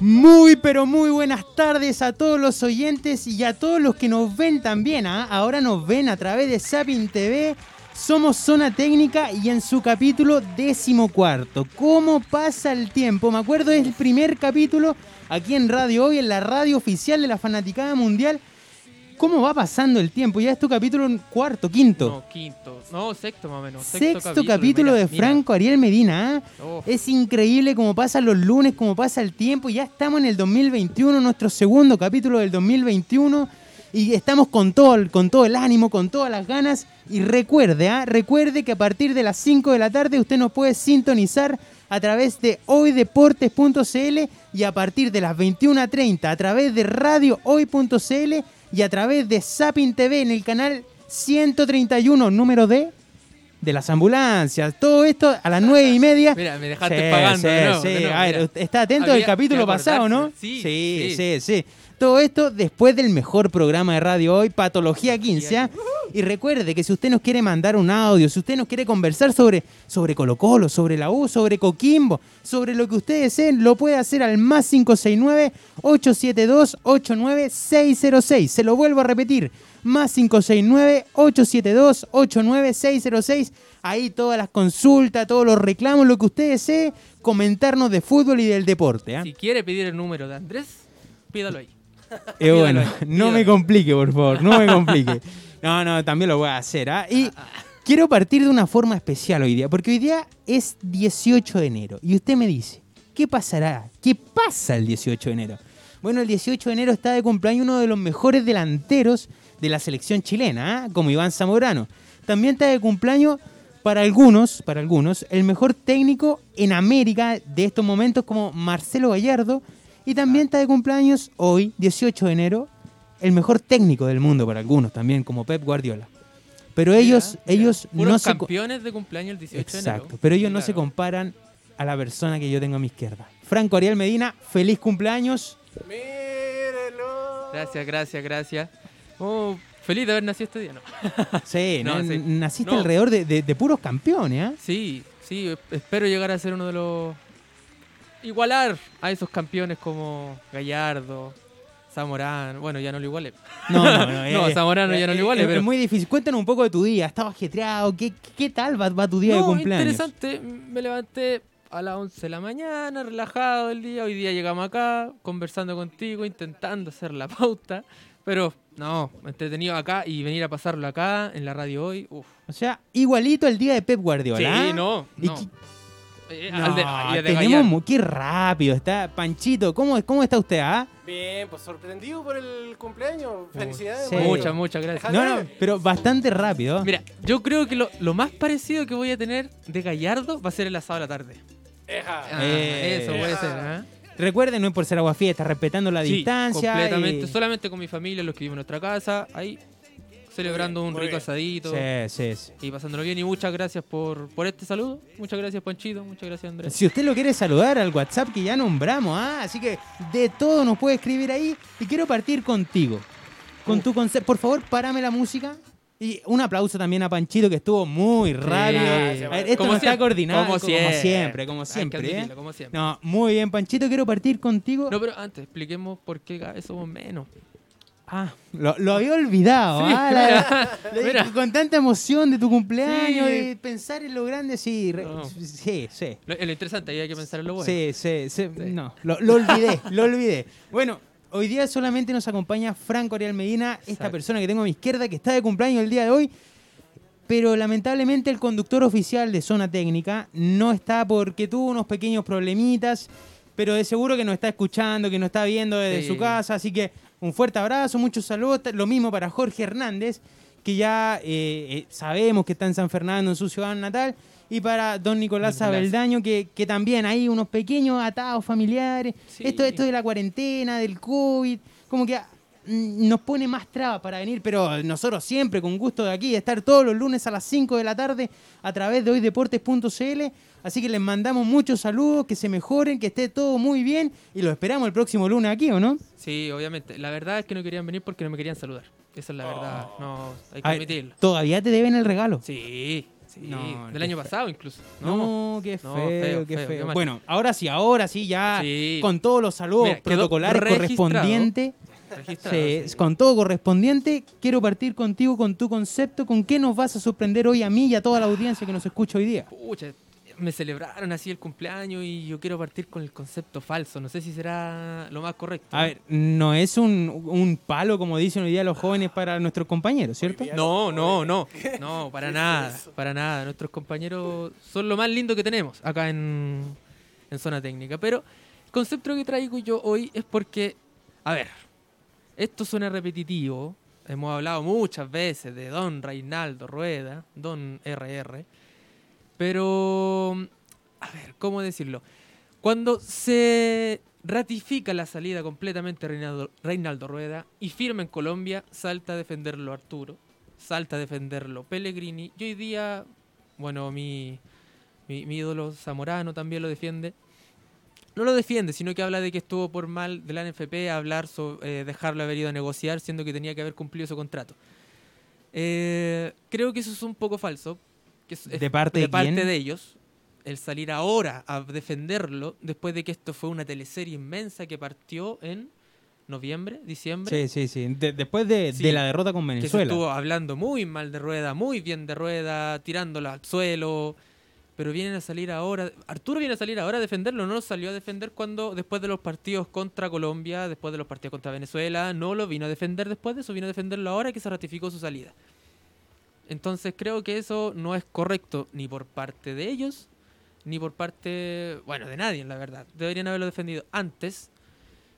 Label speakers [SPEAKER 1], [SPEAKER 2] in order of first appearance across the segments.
[SPEAKER 1] Muy, pero muy buenas tardes a todos los oyentes y a todos los que nos ven también. ¿ah? Ahora nos ven a través de Sapin TV. Somos Zona Técnica y en su capítulo decimocuarto. ¿Cómo pasa el tiempo? Me acuerdo es el primer capítulo aquí en Radio Hoy, en la radio oficial de la Fanaticada Mundial. ¿Cómo va pasando el tiempo? Ya es tu capítulo cuarto, quinto.
[SPEAKER 2] No, quinto. No, sexto más o menos.
[SPEAKER 1] Sexto, capítulo,
[SPEAKER 2] mira,
[SPEAKER 1] de
[SPEAKER 2] mira.
[SPEAKER 1] Franco Ariel Medina. ¿ah?
[SPEAKER 2] Oh,
[SPEAKER 1] Es increíble cómo pasan los lunes, cómo pasa el tiempo. Ya estamos en el 2021, nuestro segundo capítulo del 2021. Y estamos con todo, el- con todo el ánimo, con todas las ganas. Y recuerde, ¿ah? recuerde que a partir de las 5 de la tarde usted nos puede sintonizar a través de hoydeportes.cl y a partir de las 21.30 a través de radiohoy.cl y a través de Sapin TV en el canal 131, número D de las ambulancias. Todo esto a las 9 y media.
[SPEAKER 2] Mira, me dejaste
[SPEAKER 1] Sí,
[SPEAKER 2] pagando.
[SPEAKER 1] sí,
[SPEAKER 2] de nuevo,
[SPEAKER 1] sí.
[SPEAKER 2] de nuevo,
[SPEAKER 1] A ver, está atento del capítulo pasado, ¿no?
[SPEAKER 2] sí.
[SPEAKER 1] sí,
[SPEAKER 2] sí.
[SPEAKER 1] Todo esto después del mejor programa de radio hoy, Patología 15. ¿ah? Y recuerde que si usted nos quiere mandar un audio, si usted nos quiere conversar sobre, sobre Colo Colo, sobre la U, sobre Coquimbo, sobre lo que usted desee, lo puede hacer al más 569-872-89606. Se lo vuelvo a repetir, más 569-872-89606. Ahí todas las consultas, todos los reclamos, lo que usted desee, comentarnos de fútbol y del deporte. ¿ah?
[SPEAKER 2] Si quiere pedir el número de Andrés, pídalo ahí.
[SPEAKER 1] Eh, bueno, no me complique, por favor, no me complique. No, no, también lo voy a hacer. ¿ah? Y quiero partir de una forma especial hoy día, porque hoy día es 18 de enero. Y usted me dice, ¿qué pasará? ¿Qué pasa el 18 de enero? Bueno, el 18 de enero está de cumpleaños uno de los mejores delanteros de la selección chilena, ¿ah? como Iván Zamorano. También está de cumpleaños para algunos, para algunos, el mejor técnico en América de estos momentos como Marcelo Gallardo. Y también está de cumpleaños hoy, 18 de enero, el mejor técnico del mundo para algunos también, como Pep Guardiola. Pero ellos,
[SPEAKER 2] Mira, mira.
[SPEAKER 1] ellos no se...
[SPEAKER 2] campeones de cumpleaños el 18 de enero.
[SPEAKER 1] Exacto, pero ellos no se comparan a la persona que yo tengo a mi izquierda. Franco Ariel Medina, feliz cumpleaños.
[SPEAKER 3] Mírenlo.
[SPEAKER 2] Gracias, gracias, gracias. Oh, feliz de haber nacido este día, ¿no?
[SPEAKER 1] Sí,
[SPEAKER 2] No,
[SPEAKER 1] ¿no?
[SPEAKER 2] sí.
[SPEAKER 1] naciste
[SPEAKER 2] No.
[SPEAKER 1] alrededor de, de- de puros campeones, ¿ah?
[SPEAKER 2] Sí, sí, esp- espero llegar a ser uno de los... Igualar a esos campeones como Gallardo, Zamorano. Bueno, ya no lo igualé.
[SPEAKER 1] No, no, no.
[SPEAKER 2] No, Zamorano ya no lo iguale,
[SPEAKER 1] es,
[SPEAKER 2] pero-
[SPEAKER 1] es muy difícil. Cuéntanos un poco de tu día. ¿Estabas ajetreado? ¿Qué, qué tal va, va tu día de cumpleaños?
[SPEAKER 2] interesante. Me levanté a las 11 de la mañana, relajado el día. Hoy día llegamos acá, conversando contigo, intentando hacer la pauta. Pero no, entretenido acá y venir a pasarlo acá en la radio hoy. Uf.
[SPEAKER 1] O sea, igualito el día de Pep Guardiola.
[SPEAKER 2] Sí,
[SPEAKER 1] ¿ah?
[SPEAKER 2] no, no. Eh,
[SPEAKER 1] No,
[SPEAKER 2] al de- y al de
[SPEAKER 1] tenemos
[SPEAKER 2] Gallardo.
[SPEAKER 1] mu- qué rápido está Panchito. ¿Cómo, cómo está usted? Ah?
[SPEAKER 3] Bien, pues sorprendido por el cumpleaños. Felicidades.
[SPEAKER 1] Sí.
[SPEAKER 3] güey.
[SPEAKER 2] Muchas, muchas gracias.
[SPEAKER 1] No, no, pero bastante rápido.
[SPEAKER 2] Mira, yo creo que lo, lo más parecido que voy a tener de Gallardo va a ser el asado de la tarde.
[SPEAKER 3] Eja.
[SPEAKER 2] Ah,
[SPEAKER 1] Eh.
[SPEAKER 2] eso puede ser, ¿ah?
[SPEAKER 1] Recuerden, no es por ser agua fiesta, respetando la
[SPEAKER 2] Sí,
[SPEAKER 1] distancia.
[SPEAKER 2] completamente.
[SPEAKER 1] y-
[SPEAKER 2] Solamente con mi familia, los que viven en nuestra casa, ahí celebrando
[SPEAKER 3] bien,
[SPEAKER 2] un rico
[SPEAKER 3] bien.
[SPEAKER 2] asadito
[SPEAKER 1] Sí, sí, sí.
[SPEAKER 2] y pasándolo bien. Y muchas gracias por, por este saludo. Muchas gracias, Panchito. Muchas gracias, Andrés.
[SPEAKER 1] Si usted lo quiere saludar al WhatsApp que ya nombramos, ¿ah? así que de todo nos puede escribir ahí. Y quiero partir contigo, con tu concepto. Por favor, párame la música. Y un aplauso también a Panchito que estuvo muy rápido.
[SPEAKER 3] gracias,
[SPEAKER 1] A ver, esto
[SPEAKER 2] Como
[SPEAKER 1] no está coordinado.
[SPEAKER 2] como
[SPEAKER 1] Como
[SPEAKER 2] siempre.
[SPEAKER 1] siempre, como siempre. ¿eh?
[SPEAKER 2] como siempre.
[SPEAKER 1] No, muy bien, Panchito. Quiero partir contigo.
[SPEAKER 2] No, pero antes, expliquemos por qué cada vez somos menos.
[SPEAKER 1] Ah, lo, lo había olvidado.
[SPEAKER 2] Sí,
[SPEAKER 1] ah, la- la-
[SPEAKER 2] mira.
[SPEAKER 1] Con tanta emoción de tu cumpleaños,
[SPEAKER 2] Sí.
[SPEAKER 1] de pensar en lo grande, sí. re-
[SPEAKER 2] No.
[SPEAKER 1] Sí, sí.
[SPEAKER 2] Lo, lo interesante, ahí hay que pensar en lo bueno.
[SPEAKER 1] Sí, sí, sí. No, lo, lo olvidé, lo olvidé. Bueno, hoy día solamente nos acompaña Franco Ariel Medina, esta persona que tengo a mi izquierda, que está de cumpleaños el día de hoy. Pero lamentablemente el conductor oficial de Zona Técnica no está porque tuvo unos pequeños problemitas, pero de seguro que nos está escuchando, que nos está viendo desde
[SPEAKER 2] Sí.
[SPEAKER 1] su casa. Así que un fuerte abrazo, muchos saludos. Lo mismo para Jorge Hernández, que ya eh, eh, sabemos que está en San Fernando, en su ciudad natal. Y para don Nicolás
[SPEAKER 2] Nicolás.
[SPEAKER 1] Abeldaño, que, que también hay unos pequeños atados familiares.
[SPEAKER 2] Sí.
[SPEAKER 1] Esto, esto de la cuarentena, del COVID, como que nos pone más trabas para venir, pero nosotros siempre con gusto de aquí, de estar todos los lunes a las 5 de la tarde a través de hoydeportes.cl. Así que les mandamos muchos saludos, que se mejoren, que esté todo muy bien y los esperamos el próximo lunes aquí, ¿o no?
[SPEAKER 2] Sí, obviamente. La verdad es que no querían venir porque no me querían saludar. Esa es la verdad. No, hay que admitirlo.
[SPEAKER 1] todavía te deben el regalo.
[SPEAKER 2] Sí, Sí,
[SPEAKER 1] No,
[SPEAKER 2] del año
[SPEAKER 1] feo.
[SPEAKER 2] pasado incluso.
[SPEAKER 1] No, qué
[SPEAKER 2] No,
[SPEAKER 1] feo, qué
[SPEAKER 2] feo,
[SPEAKER 1] feo.
[SPEAKER 2] qué mal.
[SPEAKER 1] bueno, ahora sí, ahora sí, ya
[SPEAKER 2] Sí.
[SPEAKER 1] con todos los saludos
[SPEAKER 2] Mira,
[SPEAKER 1] protocolares correspondientes.
[SPEAKER 2] Registrado,
[SPEAKER 1] Sí,
[SPEAKER 2] sí.
[SPEAKER 1] Con todo correspondiente, quiero partir contigo con tu concepto, con qué nos vas a sorprender hoy a mí y a toda la audiencia que nos escucha hoy día.
[SPEAKER 2] Pucha, me celebraron así el cumpleaños y yo quiero partir con el concepto falso. No sé si será lo más correcto.
[SPEAKER 1] A ver, no es un, un palo, como dicen hoy día los jóvenes, para nuestros compañeros, ¿cierto?
[SPEAKER 2] No, no, no. No, para
[SPEAKER 3] ¿Qué
[SPEAKER 2] nada.
[SPEAKER 3] es?
[SPEAKER 2] Para nada. Nuestros compañeros son lo más lindo que tenemos acá en, en zona técnica. Pero el concepto que traigo yo hoy es porque, a ver, esto suena repetitivo. Hemos hablado muchas veces de Don Reinaldo Rueda, Don RR. Pero, a ver, ¿cómo decirlo? Cuando se ratifica la salida completamente Reinaldo, Reinaldo Rueda y firma en Colombia, salta a defenderlo Arturo, salta a defenderlo Pellegrini. Y hoy día, bueno, mi, mi, mi ídolo Zamorano también lo defiende. No lo defiende, sino que habla de que estuvo por mal de la NFP hablar sobre dejarlo haber ido a negociar, siendo que tenía que haber cumplido su contrato. Eh, creo que eso es un poco falso. que es- es
[SPEAKER 1] ¿De parte de
[SPEAKER 2] parte
[SPEAKER 1] quién?
[SPEAKER 2] de ellos. El salir ahora a defenderlo después de que esto fue una teleserie inmensa que partió en noviembre, diciembre.
[SPEAKER 1] Sí, sí, sí. De- después de,
[SPEAKER 2] Sí.
[SPEAKER 1] de la derrota con
[SPEAKER 2] que se
[SPEAKER 1] Venezuela.
[SPEAKER 2] estuvo hablando muy mal de Rueda, muy bien de Rueda, tirándola al suelo. Pero vienen a salir ahora. Arturo viene a salir ahora a defenderlo. No lo salió a defender cuando, después de los partidos contra Colombia, después de los partidos contra Venezuela, no lo vino a defender después de eso, vino a defenderlo ahora que se ratificó su salida. Entonces creo que eso no es correcto ni por parte de ellos, ni por parte, bueno, de nadie, la verdad. Deberían haberlo defendido antes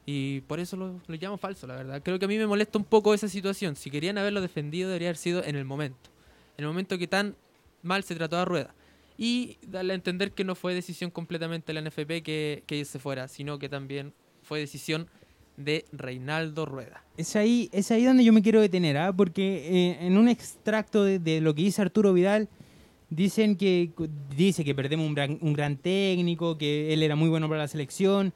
[SPEAKER 2] y por eso lo, lo llamo falso, la verdad. Creo que a mí me molesta un poco esa situación. Si querían haberlo defendido, debería haber sido en el momento. En el momento que tan mal se trató a Rueda. Y darle a entender que no fue decisión completamente de la NFP que, que se fuera, sino que también fue decisión de Reinaldo Rueda.
[SPEAKER 1] Es ahí, es ahí donde yo me quiero detener, ¿ah? porque eh, en un extracto de, de lo que dice Arturo Vidal, dicen que dice que perdemos un gran, un gran técnico, que él era muy bueno para la selección,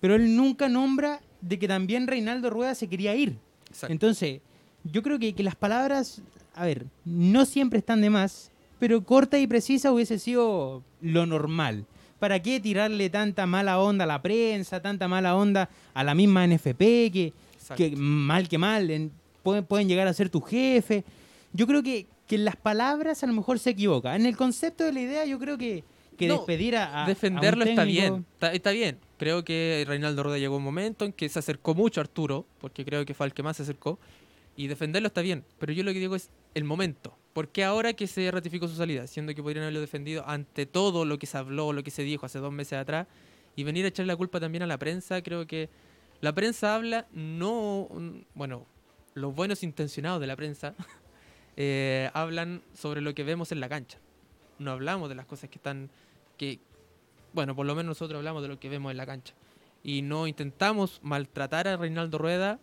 [SPEAKER 1] pero él nunca nombra de que también Reinaldo Rueda se quería ir.
[SPEAKER 2] Exacto.
[SPEAKER 1] Entonces, yo creo que, que las palabras, a ver, no siempre están de más, pero corta y precisa hubiese sido lo normal. ¿Para qué tirarle tanta mala onda a la prensa, tanta mala onda a la misma NFP, que, mal que mal, en- pueden, pueden llegar a ser tu jefe? Yo creo que, que en las palabras a lo mejor se equivoca. En el concepto de la idea yo creo que, que
[SPEAKER 2] No,
[SPEAKER 1] despedir a, a- a un
[SPEAKER 2] Defenderlo está bien, está, está bien. Creo que Reinaldo Rueda llegó un momento en que se acercó mucho a Arturo, porque creo que fue el que más se acercó, y defenderlo está bien. Pero yo lo que digo es el momento. ¿Por qué ahora que se ratificó su salida? Siendo que podrían haberlo defendido ante todo lo que se habló, lo que se dijo hace dos meses atrás, y venir a echarle la culpa también a la prensa, creo que la prensa habla, no, mm, bueno, los buenos intencionados de la prensa eh, hablan sobre lo que vemos en la cancha. No hablamos de las cosas que están, que, bueno, por lo menos nosotros hablamos de lo que vemos en la cancha. Y no intentamos maltratar a Reinaldo Rueda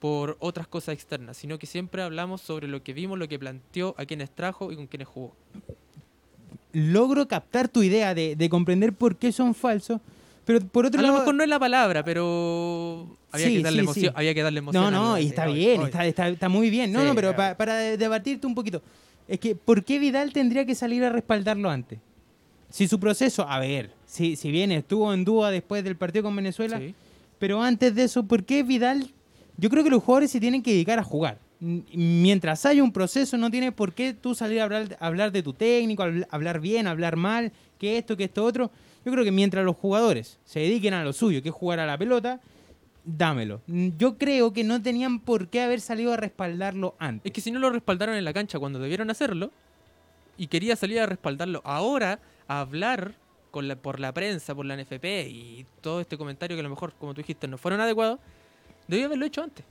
[SPEAKER 2] por otras cosas externas, sino que siempre hablamos sobre lo que vimos, lo que planteó, a quienes trajo y con quienes jugó.
[SPEAKER 1] Logro captar tu idea de, de comprender por qué son falsos, pero por otro
[SPEAKER 2] A lo
[SPEAKER 1] lado...
[SPEAKER 2] mejor no es la palabra, pero había,
[SPEAKER 1] Sí,
[SPEAKER 2] que, darle
[SPEAKER 1] sí,
[SPEAKER 2] emoción,
[SPEAKER 1] sí.
[SPEAKER 2] había que darle emoción.
[SPEAKER 1] No, no, y está
[SPEAKER 2] hoy,
[SPEAKER 1] bien,
[SPEAKER 2] hoy.
[SPEAKER 1] está, está, está muy bien. No,
[SPEAKER 2] Sí,
[SPEAKER 1] no, pero
[SPEAKER 2] claro.
[SPEAKER 1] pa- para de- debatirte un poquito. Es que, ¿por qué Vidal tendría que salir a respaldarlo antes? Si su proceso, a ver, si, si bien estuvo en duda después del partido con Venezuela,
[SPEAKER 2] Sí.
[SPEAKER 1] pero antes de eso, ¿por qué Vidal? Yo creo que los jugadores se tienen que dedicar a jugar. Mientras haya un proceso, no tiene por qué tú salir a hablar, hablar de tu técnico, habl- hablar bien, hablar mal, que esto, que esto, otro. Yo creo que mientras los jugadores se dediquen a lo suyo, que es jugar a la pelota, dámelo. Mm, Yo creo que no tenían por qué haber salido a respaldarlo antes.
[SPEAKER 2] Es que si no lo respaldaron en la cancha cuando debieron hacerlo, y quería salir a respaldarlo ahora, a hablar por la prensa, por la NFP y todo este comentario que a lo mejor, como tú dijiste, no fueron adecuados, debió haberlo hecho antes.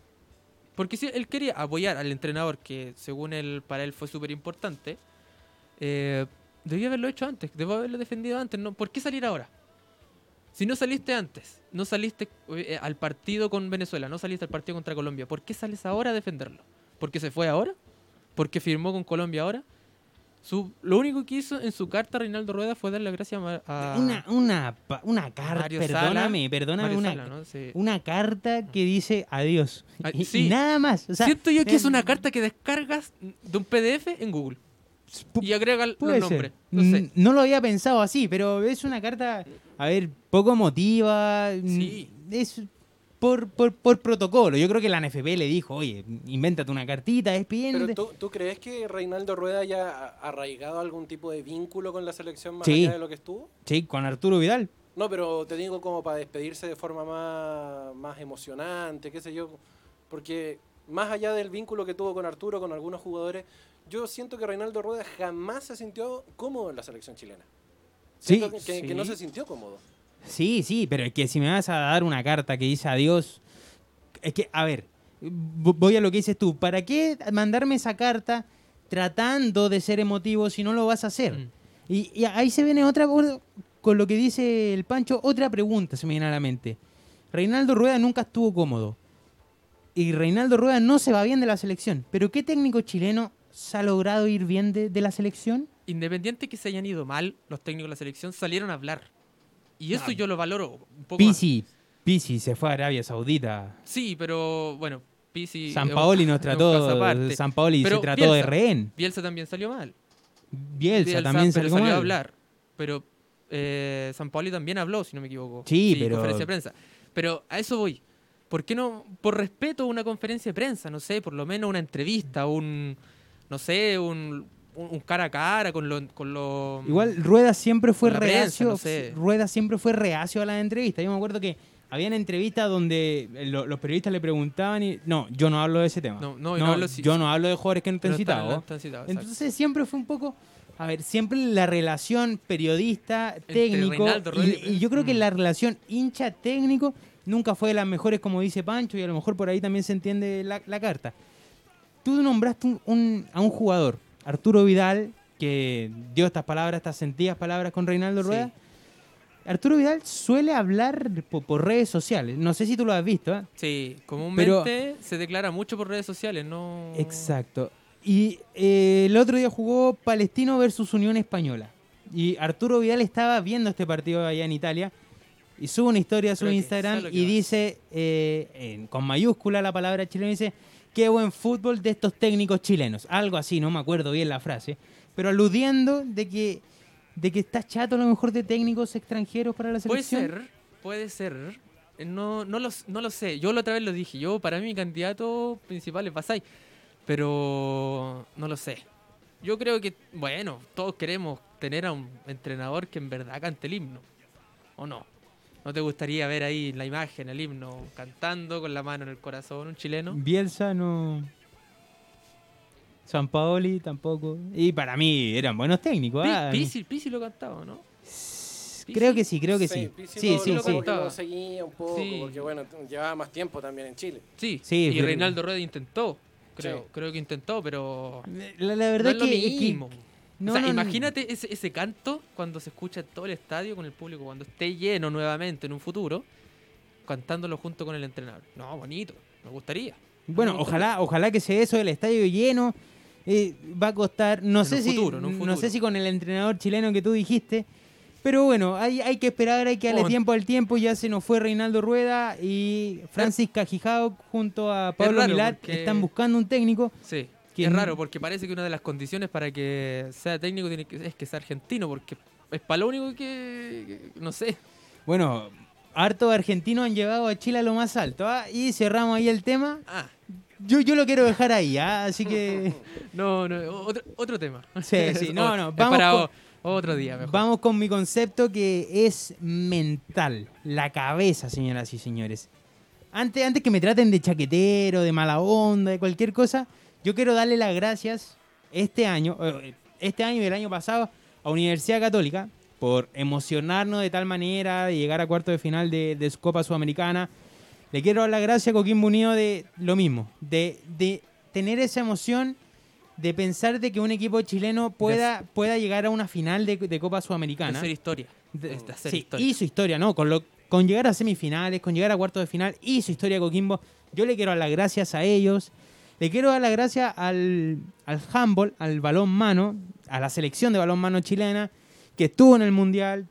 [SPEAKER 2] Porque si él quería apoyar al entrenador, que según él, para él fue súper importante, eh, debió haberlo hecho antes, debió haberlo defendido antes. ¿no? ¿Por qué salir ahora? Si no saliste antes, no saliste eh, al partido con Venezuela, no saliste al partido contra Colombia, ¿por qué sales ahora a defenderlo? ¿Porque se fue ahora? ¿Porque firmó con Colombia ahora? Su, lo único que hizo en su carta Reinaldo Rueda fue darle las gracias a,
[SPEAKER 1] Una, una, una carta, perdóname,
[SPEAKER 2] Sala.
[SPEAKER 1] perdóname, una,
[SPEAKER 2] Sala, ¿no? Sí.
[SPEAKER 1] una carta que dice adiós.
[SPEAKER 2] Ah,
[SPEAKER 1] Y,
[SPEAKER 2] sí.
[SPEAKER 1] y nada más. O sea,
[SPEAKER 2] Siento yo que es una carta que descargas de un PDF en Google. Y agrega nombres.
[SPEAKER 1] ser.
[SPEAKER 2] No sé.
[SPEAKER 1] No lo había pensado así, pero es una carta, a ver, poco emotiva.
[SPEAKER 2] Sí.
[SPEAKER 1] Es por, por, por protocolo. Yo creo que la NFP le dijo, oye, invéntate una cartita,
[SPEAKER 3] Pero
[SPEAKER 1] despidiéndote.
[SPEAKER 3] ¿tú, tú crees que Reinaldo Rueda haya arraigado algún tipo de vínculo con la selección más
[SPEAKER 1] Sí.
[SPEAKER 3] allá de lo que estuvo?
[SPEAKER 1] Sí, con Arturo Vidal.
[SPEAKER 3] No, pero te digo como para despedirse de forma más, más emocionante, qué sé yo. Porque más allá del vínculo que tuvo con Arturo, con algunos jugadores, yo siento que Reinaldo Rueda jamás se sintió cómodo en la selección chilena.
[SPEAKER 1] Sí,
[SPEAKER 3] Siento que, no
[SPEAKER 2] sí.
[SPEAKER 3] se sintió cómodo.
[SPEAKER 1] Sí, sí, pero es que si me vas a dar una carta que dice adiós, es que, a ver, vo- voy a lo que dices tú. ¿Para qué mandarme esa carta tratando de ser emotivo si no lo vas a hacer?
[SPEAKER 2] Mm.
[SPEAKER 1] Y, y ahí se viene otra, con lo que dice el Pancho, otra pregunta se me viene a la mente. Reinaldo Rueda nunca estuvo cómodo. Y Reinaldo Rueda no se va bien de la selección. Pero ¿qué técnico chileno se ha logrado ir bien de, de la selección?
[SPEAKER 2] Independiente que se hayan ido mal, los técnicos de la selección salieron a hablar. Y eso
[SPEAKER 1] Ah.
[SPEAKER 2] yo lo valoro un poco. más.
[SPEAKER 1] Pisi, Pisi se fue a Arabia Saudita.
[SPEAKER 2] Sí, pero bueno, Pisi.
[SPEAKER 1] San Paoli nos trató. San Paoli
[SPEAKER 2] Pero
[SPEAKER 1] se trató de
[SPEAKER 2] Bielsa.
[SPEAKER 1] rehén.
[SPEAKER 2] Bielsa también salió mal.
[SPEAKER 1] Bielsa,
[SPEAKER 2] Bielsa,
[SPEAKER 1] también salió,
[SPEAKER 2] a
[SPEAKER 1] mal.
[SPEAKER 2] hablar. Pero eh, San Paoli también habló, si no me equivoco.
[SPEAKER 1] Sí, pero-
[SPEAKER 2] conferencia de prensa. Pero a eso voy. ¿Por qué no, por respeto a una conferencia de prensa, no sé, por lo menos una entrevista, un, no sé, un, un, un cara a cara con lo, con lo
[SPEAKER 1] Igual Rueda siempre fue
[SPEAKER 2] prensa,
[SPEAKER 1] reacio.
[SPEAKER 2] no sé.
[SPEAKER 1] Rueda siempre fue reacio a las entrevistas. Yo me acuerdo que habían entrevistas donde eh, lo- los periodistas le preguntaban y no, yo no hablo de ese tema.
[SPEAKER 2] No, no, hablo si-
[SPEAKER 1] yo no hablo de jugadores que no
[SPEAKER 2] están-
[SPEAKER 1] citados.
[SPEAKER 2] exacto.
[SPEAKER 1] Entonces siempre fue un poco, a ver, siempre la relación periodista técnico
[SPEAKER 2] Reinaldo y-
[SPEAKER 1] yo creo que
[SPEAKER 2] Mm.
[SPEAKER 1] la relación hincha técnico nunca fue de las mejores como dice Pancho y a lo mejor por ahí también se entiende la, la carta. Tú nombraste un- un- a un jugador, Arturo Vidal, que dio estas palabras, estas sentidas palabras con Reinaldo
[SPEAKER 2] Sí.
[SPEAKER 1] Rueda. Arturo Vidal suele hablar po- por, redes sociales. No sé si tú lo has visto. ¿eh?
[SPEAKER 2] Sí, comúnmente se declara mucho por redes sociales, no.
[SPEAKER 1] Exacto. Y eh, el otro día jugó Palestino versus Unión Española. Y Arturo Vidal estaba viendo este partido allá en Italia. Y sube una historia a su
[SPEAKER 2] Creo
[SPEAKER 1] Instagram y
[SPEAKER 2] va.
[SPEAKER 1] dice, eh, con mayúscula la palabra chileno, dice, qué buen fútbol de estos técnicos chilenos. Algo así, no me acuerdo bien la frase. Pero aludiendo de que, de que está chato a lo mejor de técnicos extranjeros para la
[SPEAKER 2] Puede
[SPEAKER 1] selección.
[SPEAKER 2] ser, puede ser. Eh, No, no, lo, no lo sé. Yo la otra vez lo dije. Yo, para mí, mi candidato principal es Basay. Pero no lo sé. Yo creo que, bueno, todos queremos tener a un entrenador que en verdad cante el himno. ¿O no? ¿No te gustaría ver ahí la imagen, el himno, cantando con la mano en el corazón, un chileno?
[SPEAKER 1] Bielsa no... San Paoli tampoco. Y para mí eran buenos técnicos. Ah.
[SPEAKER 2] Pisi, Pisi lo cantaba, ¿no?
[SPEAKER 1] Creo que sí, creo que sí. Sí,
[SPEAKER 3] lo-
[SPEAKER 1] sí,
[SPEAKER 3] lo-
[SPEAKER 1] sí.
[SPEAKER 3] que lo seguía un poco,
[SPEAKER 2] Sí.
[SPEAKER 3] porque bueno, llevaba más tiempo también en Chile.
[SPEAKER 2] Sí,
[SPEAKER 1] Sí,
[SPEAKER 2] y
[SPEAKER 1] pero-
[SPEAKER 2] Reinaldo Rueda intentó. Creo,
[SPEAKER 3] Sí.
[SPEAKER 2] creo que intentó, pero
[SPEAKER 1] La, la verdad
[SPEAKER 2] no es lo
[SPEAKER 1] que, que-
[SPEAKER 2] mismo.
[SPEAKER 1] No,
[SPEAKER 2] o sea,
[SPEAKER 1] no, no.
[SPEAKER 2] imagínate ese, ese canto cuando se escucha en todo el estadio con el público, cuando esté lleno nuevamente en un futuro, cantándolo junto con el entrenador. No, bonito, me gustaría.
[SPEAKER 1] Bueno,
[SPEAKER 2] Me
[SPEAKER 1] ojalá, ojalá que sea eso, el estadio lleno. eh, va a costar, no
[SPEAKER 2] En
[SPEAKER 1] sé si,
[SPEAKER 2] futuro,
[SPEAKER 1] no sé si con el entrenador chileno que tú dijiste, pero bueno, hay, hay que esperar, hay que darle tiempo al tiempo. Ya se nos fue Reinaldo Rueda y Francis Cajijao junto a Pablo Milat
[SPEAKER 2] porque-
[SPEAKER 1] están buscando un técnico.
[SPEAKER 2] Sí,
[SPEAKER 1] Que
[SPEAKER 2] es raro porque parece que una de las condiciones para que sea técnico tiene que, es que sea argentino, porque es para lo único que, que- no sé.
[SPEAKER 1] Bueno, harto argentinos han llevado a Chile a lo más alto. ¿ah? Y cerramos ahí el tema.
[SPEAKER 2] Ah,
[SPEAKER 1] Yo, yo lo quiero dejar ahí, ¿ah? así que
[SPEAKER 2] no, no, otro, otro tema.
[SPEAKER 1] Sí, sí, no, no, vamos
[SPEAKER 2] para
[SPEAKER 1] con-
[SPEAKER 2] otro día mejor.
[SPEAKER 1] Vamos con mi concepto que es mental, la cabeza, señoras y señores. Antes, antes que me traten de chaquetero, de mala onda, de cualquier cosa, yo quiero darle las gracias este año, eh, este año y el año pasado a Universidad Católica por emocionarnos de tal manera de llegar a cuarto de final de, de Copa Sudamericana. Le quiero dar las gracias a Coquimbo Unido de lo mismo, de, de tener esa emoción de pensar de que un equipo chileno pueda, pueda llegar a una final de, de Copa
[SPEAKER 2] De
[SPEAKER 1] Sudamericana.
[SPEAKER 2] hacer historia.
[SPEAKER 1] De-
[SPEAKER 2] de hacer
[SPEAKER 1] sí,
[SPEAKER 2] historia.
[SPEAKER 1] hizo historia, ¿no? Con, lo, con llegar a semifinales, con llegar a cuartos de final, hizo historia Coquimbo. Yo le quiero dar las gracias a ellos. Le quiero dar las gracias al, al handball, al balón mano, a la selección de balón mano chilena, que estuvo en el Mundial,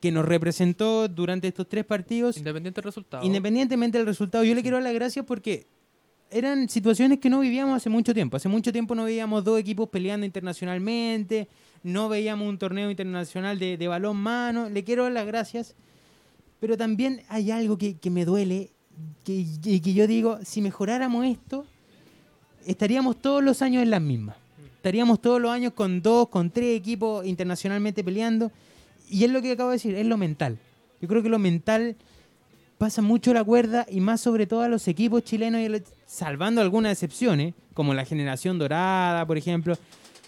[SPEAKER 1] que nos representó durante estos tres partidos.
[SPEAKER 2] Independiente del resultado.
[SPEAKER 1] Independientemente del resultado, yo le quiero dar las gracias porque eran situaciones que no vivíamos hace mucho tiempo. Hace mucho tiempo no veíamos dos equipos peleando internacionalmente, no veíamos un torneo internacional de, de balón mano. Le quiero dar las gracias, pero también hay algo que, que me duele que, que yo digo, si mejoráramos esto, estaríamos todos los años en las mismas. Estaríamos todos los años con dos, con tres equipos internacionalmente peleando. Y es lo que acabo de decir, es lo mental. Yo creo que lo mental pasa mucho la cuerda y más sobre todo a los equipos chilenos, y el- salvando algunas excepciones, como la generación dorada, por ejemplo.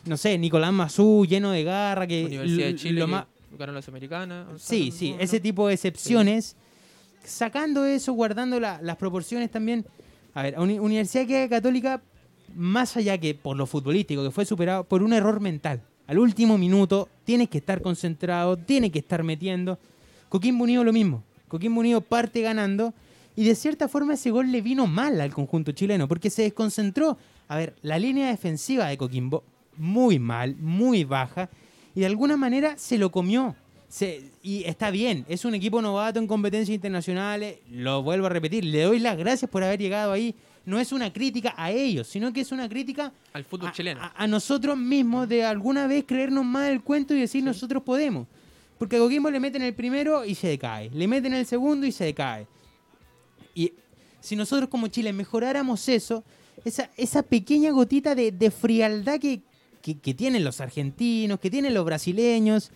[SPEAKER 1] No sé, Nicolás Mazú, lleno de garra, que
[SPEAKER 2] Universidad de Chile
[SPEAKER 1] lo
[SPEAKER 2] que
[SPEAKER 1] más-
[SPEAKER 2] ganó las americanas.
[SPEAKER 1] Sí, sí, ese tipo de excepciones, sacando eso, guardando la- las proporciones también. A ver, Uni- Universidad Católica, más allá que por lo futbolístico, que fue superado por un error mental. Al último minuto, tienes que estar concentrado, tienes que estar metiendo. Coquimbo Unido lo mismo. Coquimbo Unido parte ganando y de cierta forma ese gol le vino mal al conjunto chileno porque se desconcentró. A ver, la línea defensiva de Coquimbo muy mal, muy baja y de alguna manera se lo comió. Se- y está bien, es un equipo novato en competencias internacionales, lo vuelvo a repetir, le doy las gracias por haber llegado ahí. No es una crítica a ellos, sino que es una crítica
[SPEAKER 2] Al fútbol
[SPEAKER 1] a,
[SPEAKER 2] chileno.
[SPEAKER 1] a- a nosotros mismos de alguna vez creernos más el cuento y decir nosotros podemos. Porque a Coquimbo le meten el primero y se decae. Le meten el segundo y se decae. Y si nosotros como Chile mejoráramos eso, esa, esa pequeña gotita de, de frialdad que, que- que tienen los argentinos, que tienen los brasileños.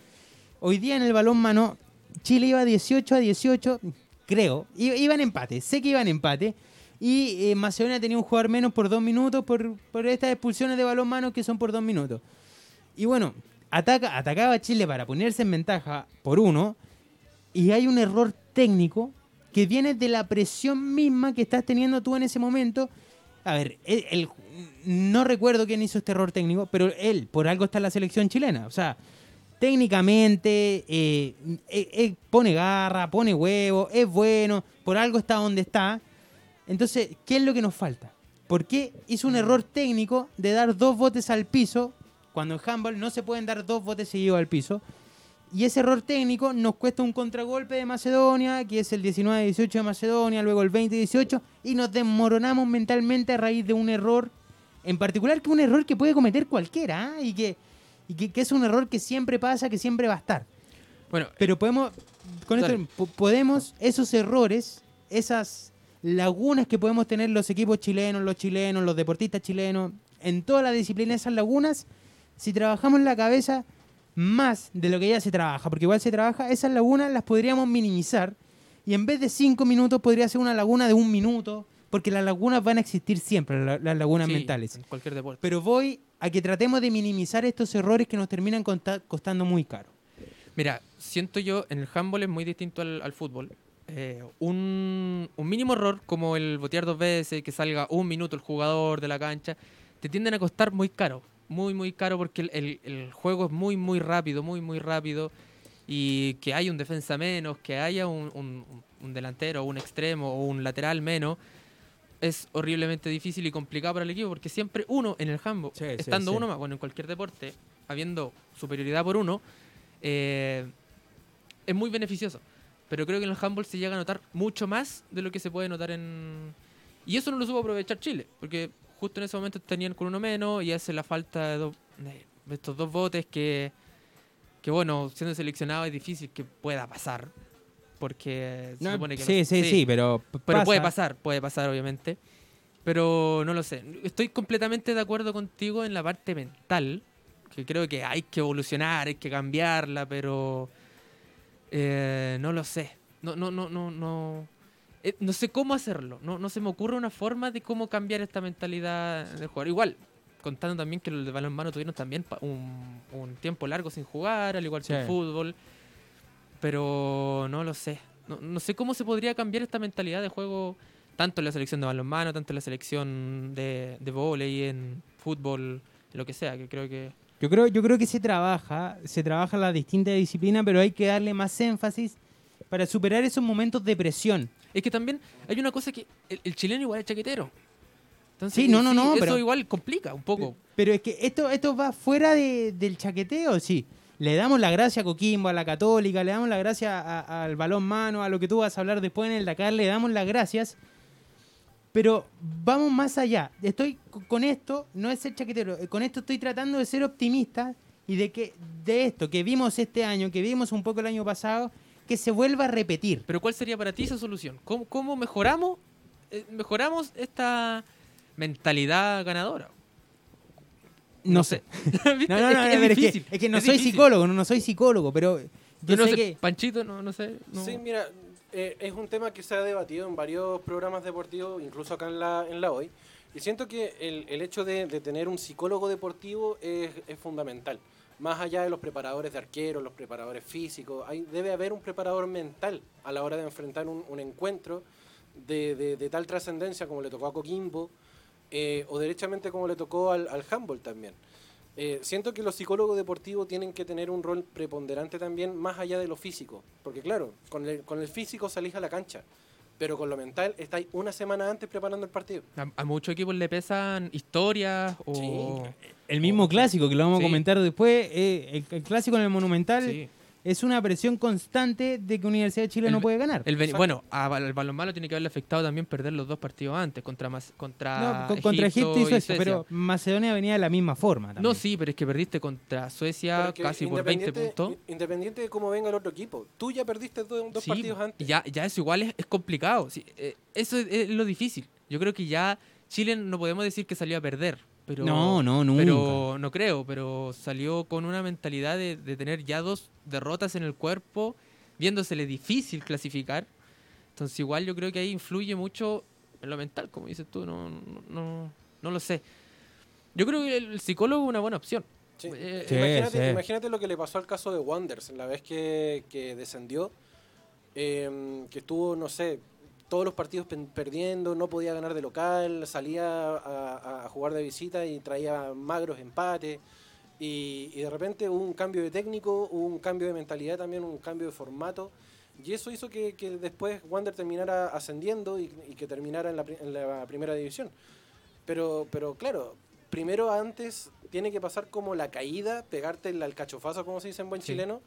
[SPEAKER 1] Hoy día en el balón mano, Chile iba 18 a 18, creo. I- Iba en empate, sé que iba en empate. Y eh, Macedonia tenía un jugador menos por dos minutos por, por estas expulsiones de balón mano que son por dos minutos. Y bueno, ataca, atacaba a Chile para ponerse en ventaja por uno. Y hay un error técnico que viene de la presión misma que estás teniendo tú en ese momento. A ver, él- no recuerdo quién hizo este error técnico, pero él, por algo está en la selección chilena. O sea, técnicamente eh, eh, eh, pone garra, pone huevo, es bueno, por algo está donde está. Entonces, ¿qué es lo que nos falta? ¿Por qué hizo un error técnico de dar dos botes al piso cuando en handball no se pueden dar dos botes seguidos al piso? Y ese error técnico nos cuesta un contragolpe de Macedonia, que es el 19-18 de Macedonia, luego el 20-18, y nos desmoronamos mentalmente a raíz de un error, en particular que un error que puede cometer cualquiera, ¿ah? y, que, y que, que es un error que siempre pasa, que siempre va a estar.
[SPEAKER 2] Bueno,
[SPEAKER 1] Pero podemos, con esto, podemos, esos errores, esas lagunas que podemos tener los equipos chilenos, los chilenos, los deportistas chilenos, en toda la disciplina, esas lagunas, si trabajamos la cabeza más de lo que ya se trabaja, porque igual se trabaja, esas lagunas las podríamos minimizar y en vez de cinco minutos podría ser una laguna de un minuto, porque las lagunas van a existir siempre, la- las lagunas
[SPEAKER 2] sí,
[SPEAKER 1] mentales.
[SPEAKER 2] En cualquier deporte.
[SPEAKER 1] Pero voy a que tratemos de minimizar estos errores que nos terminan costando muy caro.
[SPEAKER 2] Mira, siento yo, en el handball es muy distinto al, al fútbol. Eh, un, un mínimo error como el botear dos veces, que salga un minuto el jugador de la cancha, te tienden a costar muy caro. Muy, muy caro porque el, el- el juego es muy, muy rápido, muy, muy rápido. Y que haya un defensa menos, que haya un, un- un delantero, un extremo o un lateral menos, es horriblemente difícil y complicado para el equipo porque siempre uno en el handball,
[SPEAKER 1] Sí,
[SPEAKER 2] estando
[SPEAKER 1] sí.
[SPEAKER 2] uno más, bueno, en cualquier deporte, habiendo superioridad por uno, eh, es muy beneficioso. Pero creo que en el handball se llega a notar mucho más de lo que se puede notar en... Y eso no lo supo aprovechar Chile, porque justo en ese momento tenían con uno menos y hace la falta de, dos- de- estos dos botes que, que, bueno, siendo seleccionado es difícil que pueda pasar, porque se
[SPEAKER 1] No,
[SPEAKER 2] supone que
[SPEAKER 1] sí,
[SPEAKER 2] no-
[SPEAKER 1] sí, sí, pero,
[SPEAKER 2] pero puede
[SPEAKER 1] pasa.
[SPEAKER 2] pasar, puede pasar, obviamente. Pero no lo sé. Estoy completamente de acuerdo contigo en la parte mental. Que creo que hay que evolucionar, hay que cambiarla, pero. Eh, no lo sé. No, no, no, no, no. eh, no sé cómo hacerlo. No, no se me ocurre una forma de cómo cambiar esta mentalidad de jugar. Igual, contando también que los de balonmano tuvieron también un, un tiempo largo sin jugar, al igual que el
[SPEAKER 1] Sí.
[SPEAKER 2] fútbol. Pero no lo sé. No, no sé cómo se podría cambiar esta mentalidad de juego tanto en la selección de balonmano, tanto en la selección de, de vóley, en fútbol, lo que sea, que creo que...
[SPEAKER 1] Yo creo, yo creo que se trabaja, se trabaja las distintas disciplinas, pero hay que darle más énfasis para superar esos momentos de presión.
[SPEAKER 2] Es que también hay una cosa que el, el chileno igual es chaquetero. Entonces,
[SPEAKER 1] Sí, no, no, no,
[SPEAKER 2] Eso
[SPEAKER 1] pero-
[SPEAKER 2] igual complica un poco.
[SPEAKER 1] Pero es que esto, esto va fuera de- del chaqueteo, sí. Le damos la gracia a Coquimbo, a la Católica, le damos la gracia al balón mano, a lo que tú vas a hablar después en el Dakar, le damos las gracias. Pero vamos más allá. Estoy co- con esto, no es ser chaquetero, eh, con esto estoy tratando de ser optimista y de que de esto que vimos este año, que vimos un poco el año pasado, que se vuelva a repetir.
[SPEAKER 2] Pero ¿cuál sería para ti esa solución? ¿Cómo, cómo mejoramos, eh, mejoramos esta mentalidad ganadora?
[SPEAKER 1] No sé. No, no, no,
[SPEAKER 2] es, que
[SPEAKER 1] ver,
[SPEAKER 2] es
[SPEAKER 1] es, que,
[SPEAKER 2] difícil,
[SPEAKER 1] es que no
[SPEAKER 2] es
[SPEAKER 1] soy
[SPEAKER 2] difícil.
[SPEAKER 1] psicólogo, no, no soy psicólogo, pero yo
[SPEAKER 2] Yo no
[SPEAKER 1] sé
[SPEAKER 2] sé,
[SPEAKER 1] que...
[SPEAKER 2] Panchito, no, no sé. no-
[SPEAKER 3] Sí, mira, eh, es un tema que se ha debatido en varios programas deportivos, incluso acá en la, en la hoy. Y siento que el, el hecho de, de tener un psicólogo deportivo es, es fundamental. Más allá de los preparadores de arqueros, los preparadores físicos, hay, debe haber un preparador mental a la hora de enfrentar un, un encuentro de, de- de tal trascendencia como le tocó a Coquimbo eh, o derechamente como le tocó al, al handball también. Eh, siento que los psicólogos deportivos tienen que tener un rol preponderante también más allá de lo físico. Porque claro, con el, con el físico salís a la cancha, pero con lo mental estáis una semana antes preparando el partido.
[SPEAKER 2] A, a muchos equipos le pesan historias o...
[SPEAKER 3] Sí.
[SPEAKER 1] El mismo clásico, que lo vamos
[SPEAKER 2] Sí.
[SPEAKER 1] a comentar después, eh, el, el clásico en el Monumental
[SPEAKER 2] Sí.
[SPEAKER 1] Es una presión constante de que Universidad de Chile
[SPEAKER 2] El
[SPEAKER 1] no puede ganar.
[SPEAKER 2] El
[SPEAKER 3] Exacto.
[SPEAKER 2] bueno, al balonmano tiene que haberle afectado también perder los dos partidos antes contra Mas- contra,
[SPEAKER 1] No, con- contra Egipto y Suecia, pero Macedonia venía de la misma forma. También.
[SPEAKER 2] No, sí, pero es que perdiste contra Suecia casi por 20
[SPEAKER 3] independiente-
[SPEAKER 2] puntos.
[SPEAKER 3] Independiente de cómo venga el otro equipo. Tú ya perdiste dos, dos
[SPEAKER 2] Sí,
[SPEAKER 3] partidos antes.
[SPEAKER 2] Ya, ya eso igual es, es complicado. sí, eh, eso es, es lo difícil. Yo creo que ya Chile no podemos decir que salió a perder. Pero,
[SPEAKER 1] No, no, nunca.
[SPEAKER 2] Pero no creo, pero salió con una mentalidad de, de tener ya dos derrotas en el cuerpo, viéndosele difícil clasificar. Entonces igual yo creo que ahí influye mucho en lo mental, como dices tú, no, no, no, no lo sé. Yo creo que el psicólogo es una buena opción.
[SPEAKER 3] Sí.
[SPEAKER 2] Eh,
[SPEAKER 1] Sí,
[SPEAKER 3] imagínate,
[SPEAKER 1] sí.
[SPEAKER 3] imagínate lo que le pasó al caso de Wonders, la vez que, que descendió, eh, que estuvo, no sé, todos los partidos perdiendo, no podía ganar de local, salía a, jugar de visita y traía magros empates. Y, y de repente hubo un cambio de técnico, hubo un cambio de mentalidad también, un cambio de formato. Y eso hizo que, que después Wander terminara ascendiendo y, y que terminara en la, pri- en la primera división. Pero, pero claro, primero antes tiene que pasar como la caída, pegarte el alcachofazo, como se dice en buen
[SPEAKER 2] Sí.
[SPEAKER 3] chileno,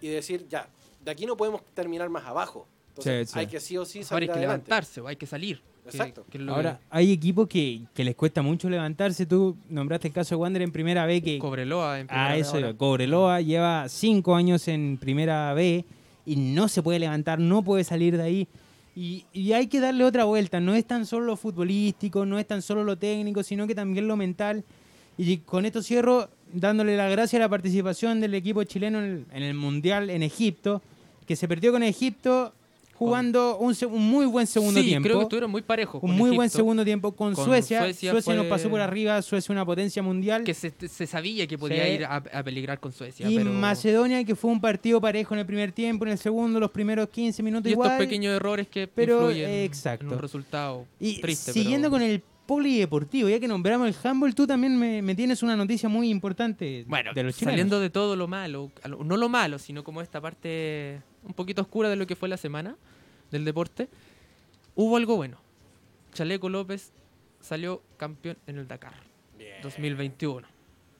[SPEAKER 3] y decir, ya, de aquí no podemos terminar más abajo. Entonces
[SPEAKER 1] Sí, sí.
[SPEAKER 3] hay que sí o sí
[SPEAKER 2] Ahora
[SPEAKER 3] salir
[SPEAKER 2] hay que
[SPEAKER 3] adelante.
[SPEAKER 2] levantarse, o hay que salir.
[SPEAKER 3] Exacto.
[SPEAKER 2] que
[SPEAKER 1] Ahora, hay equipos que, que les cuesta mucho levantarse. Tú nombraste el caso de Wander en primera B, que
[SPEAKER 2] Cobreloa en primera
[SPEAKER 1] a
[SPEAKER 2] vez
[SPEAKER 1] eso. Cobreloa lleva cinco años en primera B y no se puede levantar, no puede salir de ahí. Y, y hay que darle otra vuelta. No es tan solo lo futbolístico, no es tan solo lo técnico, sino que también lo mental. Y con esto cierro dándole la gracia a la participación del equipo chileno en el, en el Mundial en Egipto, que se perdió con Egipto jugando un, un muy buen segundo
[SPEAKER 2] sí,
[SPEAKER 1] tiempo.
[SPEAKER 2] creo que estuvieron muy parejos.
[SPEAKER 1] Un muy buen segundo tiempo con,
[SPEAKER 2] Con
[SPEAKER 1] Suecia.
[SPEAKER 2] Suecia
[SPEAKER 1] Suecia, nos pasó por arriba, Suecia una potencia mundial.
[SPEAKER 2] Que se, se sabía que podía
[SPEAKER 1] Sí.
[SPEAKER 2] ir a, a peligrar con Suecia.
[SPEAKER 1] y
[SPEAKER 2] pero...
[SPEAKER 1] Macedonia, que fue un partido parejo en el primer tiempo, en el segundo, los primeros 15 minutos
[SPEAKER 2] Y
[SPEAKER 1] igual.
[SPEAKER 2] estos pequeños errores que
[SPEAKER 1] pero,
[SPEAKER 2] influyen
[SPEAKER 1] eh,
[SPEAKER 2] en
[SPEAKER 1] exacto.
[SPEAKER 2] un resultado
[SPEAKER 1] Y
[SPEAKER 2] triste.
[SPEAKER 1] siguiendo
[SPEAKER 2] pero-
[SPEAKER 1] con el polideportivo, ya que nombramos el handball, tú también me, me tienes una noticia muy importante
[SPEAKER 2] Bueno,
[SPEAKER 1] de los chilenos.
[SPEAKER 2] saliendo de todo lo malo, no lo malo, sino como esta parte un poquito oscura de lo que fue la semana del deporte, hubo algo bueno. Chaleco López salió campeón en el Dakar 2021.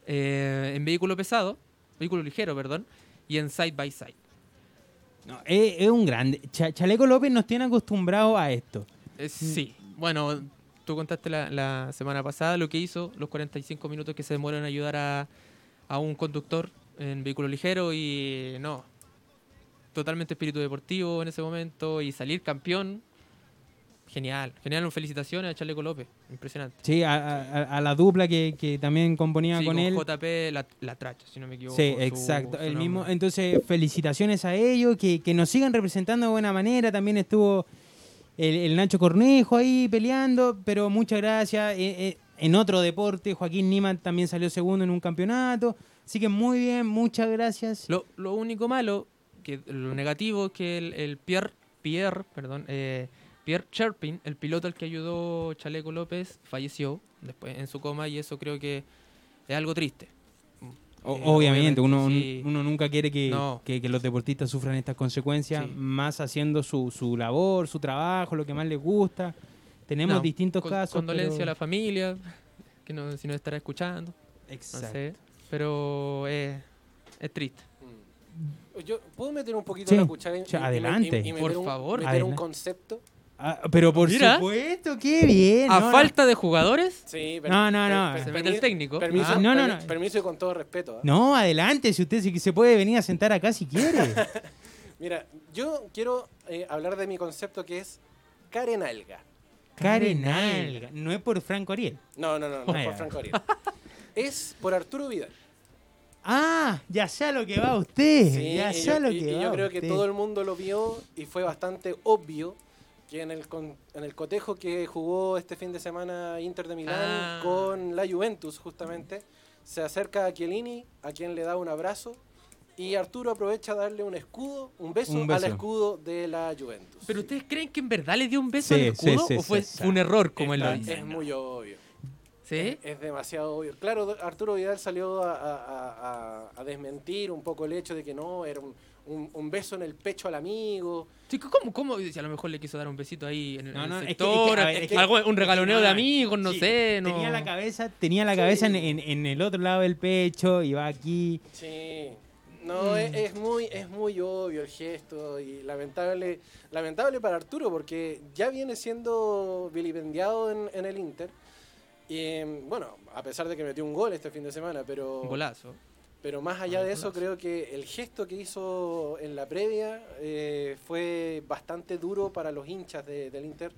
[SPEAKER 2] Eh, en vehículo pesado, vehículo ligero, perdón, y en side by side.
[SPEAKER 1] No, es, es un grande. Cha- Chaleco López nos tiene acostumbrados a esto.
[SPEAKER 2] Eh, sí, bueno, tú contaste la, la semana pasada lo que hizo, los 45 minutos que se demoran en ayudar a, a un conductor en vehículo ligero y no, totalmente espíritu deportivo en ese momento y salir campeón, genial, genial, felicitaciones a Chaleco López, impresionante.
[SPEAKER 1] Sí, a, a- a la dupla que, que también componía
[SPEAKER 2] Sí,
[SPEAKER 1] con,
[SPEAKER 2] con
[SPEAKER 1] él.
[SPEAKER 2] JP la, la tracha, si no me equivoco.
[SPEAKER 1] Sí,
[SPEAKER 2] su-
[SPEAKER 1] exacto.
[SPEAKER 2] su
[SPEAKER 1] el mismo, entonces, felicitaciones a ellos, que, que nos sigan representando de buena manera. También estuvo el, el Nacho Cornejo ahí peleando, pero muchas gracias. Eh, eh, en otro deporte, Joaquín Niman también salió segundo en un campeonato. Así que muy bien, muchas gracias.
[SPEAKER 2] Lo, lo único malo, que lo negativo, es que el, el Pierre, Pierre, perdón, eh, Pierre Cherpin, el piloto al que ayudó Chaleco López, falleció después en su coma y eso creo que es algo triste.
[SPEAKER 1] O-
[SPEAKER 2] Eh,
[SPEAKER 1] obviamente, uno,
[SPEAKER 2] sí.
[SPEAKER 1] uno nunca quiere que,
[SPEAKER 2] No.
[SPEAKER 1] que- que los deportistas sufran estas consecuencias,
[SPEAKER 2] Sí.
[SPEAKER 1] más haciendo su, su labor, su trabajo, lo que más les gusta. Tenemos
[SPEAKER 2] No,
[SPEAKER 1] distintos
[SPEAKER 2] con-
[SPEAKER 1] casos.
[SPEAKER 2] Condolencia
[SPEAKER 1] pero-
[SPEAKER 2] a la familia, que no, si nos estará escuchando, no
[SPEAKER 1] Exacto.
[SPEAKER 2] sé, pero es, es triste.
[SPEAKER 3] Yo, ¿Puedo meter un poquito
[SPEAKER 1] Sí,
[SPEAKER 3] la cuchara y, y-
[SPEAKER 1] adelante.
[SPEAKER 3] y- y
[SPEAKER 2] Por
[SPEAKER 3] un-
[SPEAKER 2] favor.
[SPEAKER 3] meter un
[SPEAKER 1] Adelante.
[SPEAKER 3] concepto?
[SPEAKER 1] Ah, pero por
[SPEAKER 2] Mira.
[SPEAKER 1] supuesto, qué bien.
[SPEAKER 2] A
[SPEAKER 1] no, no.
[SPEAKER 2] falta de jugadores,
[SPEAKER 3] Sí,
[SPEAKER 1] No, no, no.
[SPEAKER 2] Se mete el técnico.
[SPEAKER 3] Permiso,
[SPEAKER 1] Ah, no, no, no.
[SPEAKER 3] permiso y con todo respeto. ¿ah?
[SPEAKER 1] No, adelante, si usted si se puede venir a sentar acá si quiere.
[SPEAKER 3] Mira, yo quiero eh, hablar de mi concepto que es.
[SPEAKER 1] Karen
[SPEAKER 2] Karen
[SPEAKER 1] Alga. No es por Franco Ariel.
[SPEAKER 3] No, no, no, no
[SPEAKER 1] Ah,
[SPEAKER 3] es por. Franco Ariel. Es por Arturo Vidal.
[SPEAKER 1] Ah, ya sé lo que va usted.
[SPEAKER 3] Sí,
[SPEAKER 1] ya
[SPEAKER 3] y
[SPEAKER 1] sé
[SPEAKER 3] yo,
[SPEAKER 1] lo que
[SPEAKER 3] y
[SPEAKER 1] va
[SPEAKER 3] yo creo que todo el mundo lo vio y fue bastante obvio que en el, con- en el cotejo que jugó este fin de semana Inter de Milán
[SPEAKER 2] Ah.
[SPEAKER 3] con la Juventus justamente, se acerca a Chiellini, a quien le da un abrazo, y Arturo aprovecha a darle un escudo, un beso,
[SPEAKER 1] Un
[SPEAKER 3] al escudo de la Juventus.
[SPEAKER 2] ¿pero ustedes creen que en verdad le dio un beso
[SPEAKER 1] Sí,
[SPEAKER 2] al escudo?
[SPEAKER 1] sí,
[SPEAKER 2] ¿O fue, un error como él lo dice?
[SPEAKER 3] Es muy obvio.
[SPEAKER 2] ¿Sí?
[SPEAKER 3] Es, es demasiado obvio. Claro, Arturo Vidal salió a, a- a- a- desmentir un poco el hecho de que no, era un, un- un beso en el pecho al amigo.
[SPEAKER 2] Sí, ¿cómo, cómo? Si a lo mejor le quiso dar un besito ahí en, en
[SPEAKER 1] No,
[SPEAKER 2] el
[SPEAKER 1] no, es que-
[SPEAKER 2] sector,
[SPEAKER 1] es que, ver,
[SPEAKER 2] algo, un regaloneo de amigos, no
[SPEAKER 1] sí,
[SPEAKER 2] sé. No.
[SPEAKER 1] Tenía la cabeza, tenía la
[SPEAKER 3] Sí.
[SPEAKER 1] cabeza en, en- en el otro lado del pecho y va aquí.
[SPEAKER 3] Sí. No,
[SPEAKER 2] Mm.
[SPEAKER 3] es, es muy, es muy obvio el gesto y lamentable, lamentable para Arturo porque ya viene siendo vilipendiado en, en el Inter. Y em, bueno, a pesar de que metió un gol este fin de semana, pero,
[SPEAKER 2] Un golazo.
[SPEAKER 3] pero más allá de eso, creo que el gesto que hizo en la previa eh, fue bastante duro para los hinchas de- del Inter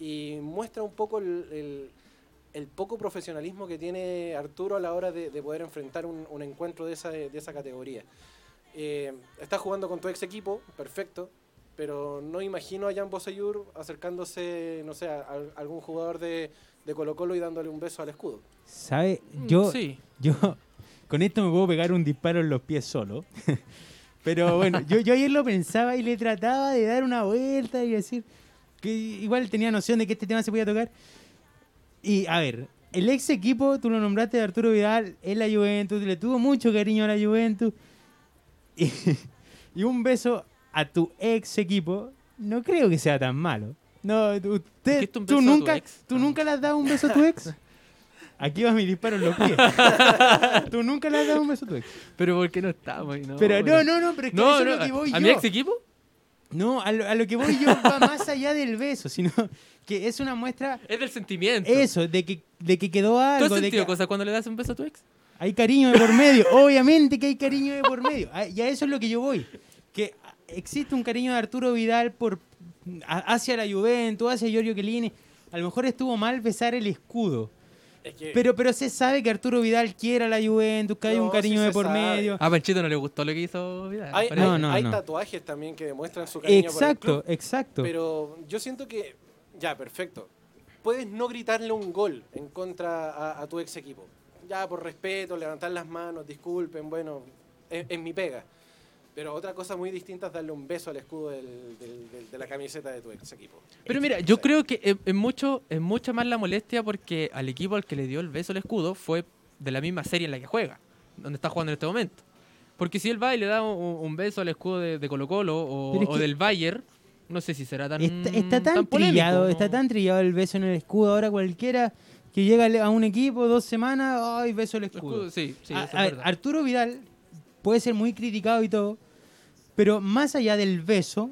[SPEAKER 3] y muestra un poco el, el- el poco profesionalismo que tiene Arturo a la hora de, de poder enfrentar un, un encuentro de esa, de esa categoría. Eh, estás jugando con tu ex equipo, perfecto, pero no imagino a Jan Boseyur acercándose, no sé, a, a algún jugador de, de Colo Colo y dándole un beso al escudo.
[SPEAKER 1] ¿Sabe? Yo,
[SPEAKER 2] Sí.
[SPEAKER 1] yo con esto me puedo pegar un disparo en los pies solo. Pero bueno, yo, yo ayer lo pensaba y le trataba de dar una vuelta y decir que igual tenía noción de que este tema se podía tocar. Y a ver, el ex equipo, tú lo nombraste de Arturo Vidal, es la Juventus, le tuvo mucho cariño a la Juventus. Y, y un beso a tu ex equipo, no creo que sea tan malo. No, tú- usted,
[SPEAKER 2] ¿Dijiste un
[SPEAKER 1] tú
[SPEAKER 2] a
[SPEAKER 1] nunca, tú nunca le has dado un beso a tu ex. Aquí va mi disparo en los pies. tú nunca le has dado un beso a tu ex.
[SPEAKER 2] Pero ¿por qué no estamos? No,
[SPEAKER 1] Pero no, no, no, pero es que
[SPEAKER 2] No,
[SPEAKER 1] eso
[SPEAKER 2] no,
[SPEAKER 1] es lo que voy
[SPEAKER 2] ¿A
[SPEAKER 1] yo.
[SPEAKER 2] mi ex equipo?
[SPEAKER 1] No, a lo, a lo que voy yo va más allá del beso, sino que es una muestra,
[SPEAKER 2] Es del sentimiento.
[SPEAKER 1] eso, de que, de que quedó
[SPEAKER 2] ¿Tú has
[SPEAKER 1] algo, de
[SPEAKER 2] sentido
[SPEAKER 1] que
[SPEAKER 2] cosas cuando le das un beso a tu ex?
[SPEAKER 1] hay cariño de por medio. Obviamente que hay cariño de por medio. Ah, Y a eso es lo que yo voy. Que existe un cariño de Arturo Vidal por a- hacia la Juventus, hacia Giorgio Chiellini. A lo mejor estuvo mal besar el escudo.
[SPEAKER 3] Es que
[SPEAKER 1] Pero, pero se sabe que Arturo Vidal quiere a la Juventus, que hay
[SPEAKER 3] No,
[SPEAKER 1] un cariño
[SPEAKER 3] sí
[SPEAKER 1] de por
[SPEAKER 3] sabe.
[SPEAKER 1] medio.
[SPEAKER 2] A Panchito no le gustó lo que hizo Vidal.
[SPEAKER 3] hay.
[SPEAKER 1] No, no,
[SPEAKER 3] hay
[SPEAKER 1] no.
[SPEAKER 3] tatuajes también que demuestran su cariño por el
[SPEAKER 1] Exacto,
[SPEAKER 3] club.
[SPEAKER 1] exacto.
[SPEAKER 3] Pero yo siento que, ya, perfecto. Puedes no gritarle un gol en contra a, a tu ex equipo. Ya, por respeto, levantar las manos, disculpen, bueno, es, es mi pega. Pero otra cosa muy distinta es darle un beso al escudo del- del- del- de la camiseta de tu ex equipo.
[SPEAKER 2] Pero mira, yo creo que es, es mucho, es mucha más la molestia porque al equipo al que le dio el beso al escudo fue de la misma serie en la que juega, donde está jugando en este momento. Porque si él va y le da un, un beso al escudo de, de Colo Colo o, del Bayern, no sé si será tan
[SPEAKER 1] Está, está tan,
[SPEAKER 2] tan polémico,
[SPEAKER 1] trillado,
[SPEAKER 2] ¿no?
[SPEAKER 1] está tan trillado el beso en el escudo. Ahora cualquiera que llega a un equipo dos semanas, ay, beso el
[SPEAKER 2] El
[SPEAKER 1] escudo.
[SPEAKER 2] escudo, sí, sí,
[SPEAKER 1] A-
[SPEAKER 2] es.
[SPEAKER 1] Arturo Vidal puede ser muy criticado y todo, pero más allá del beso,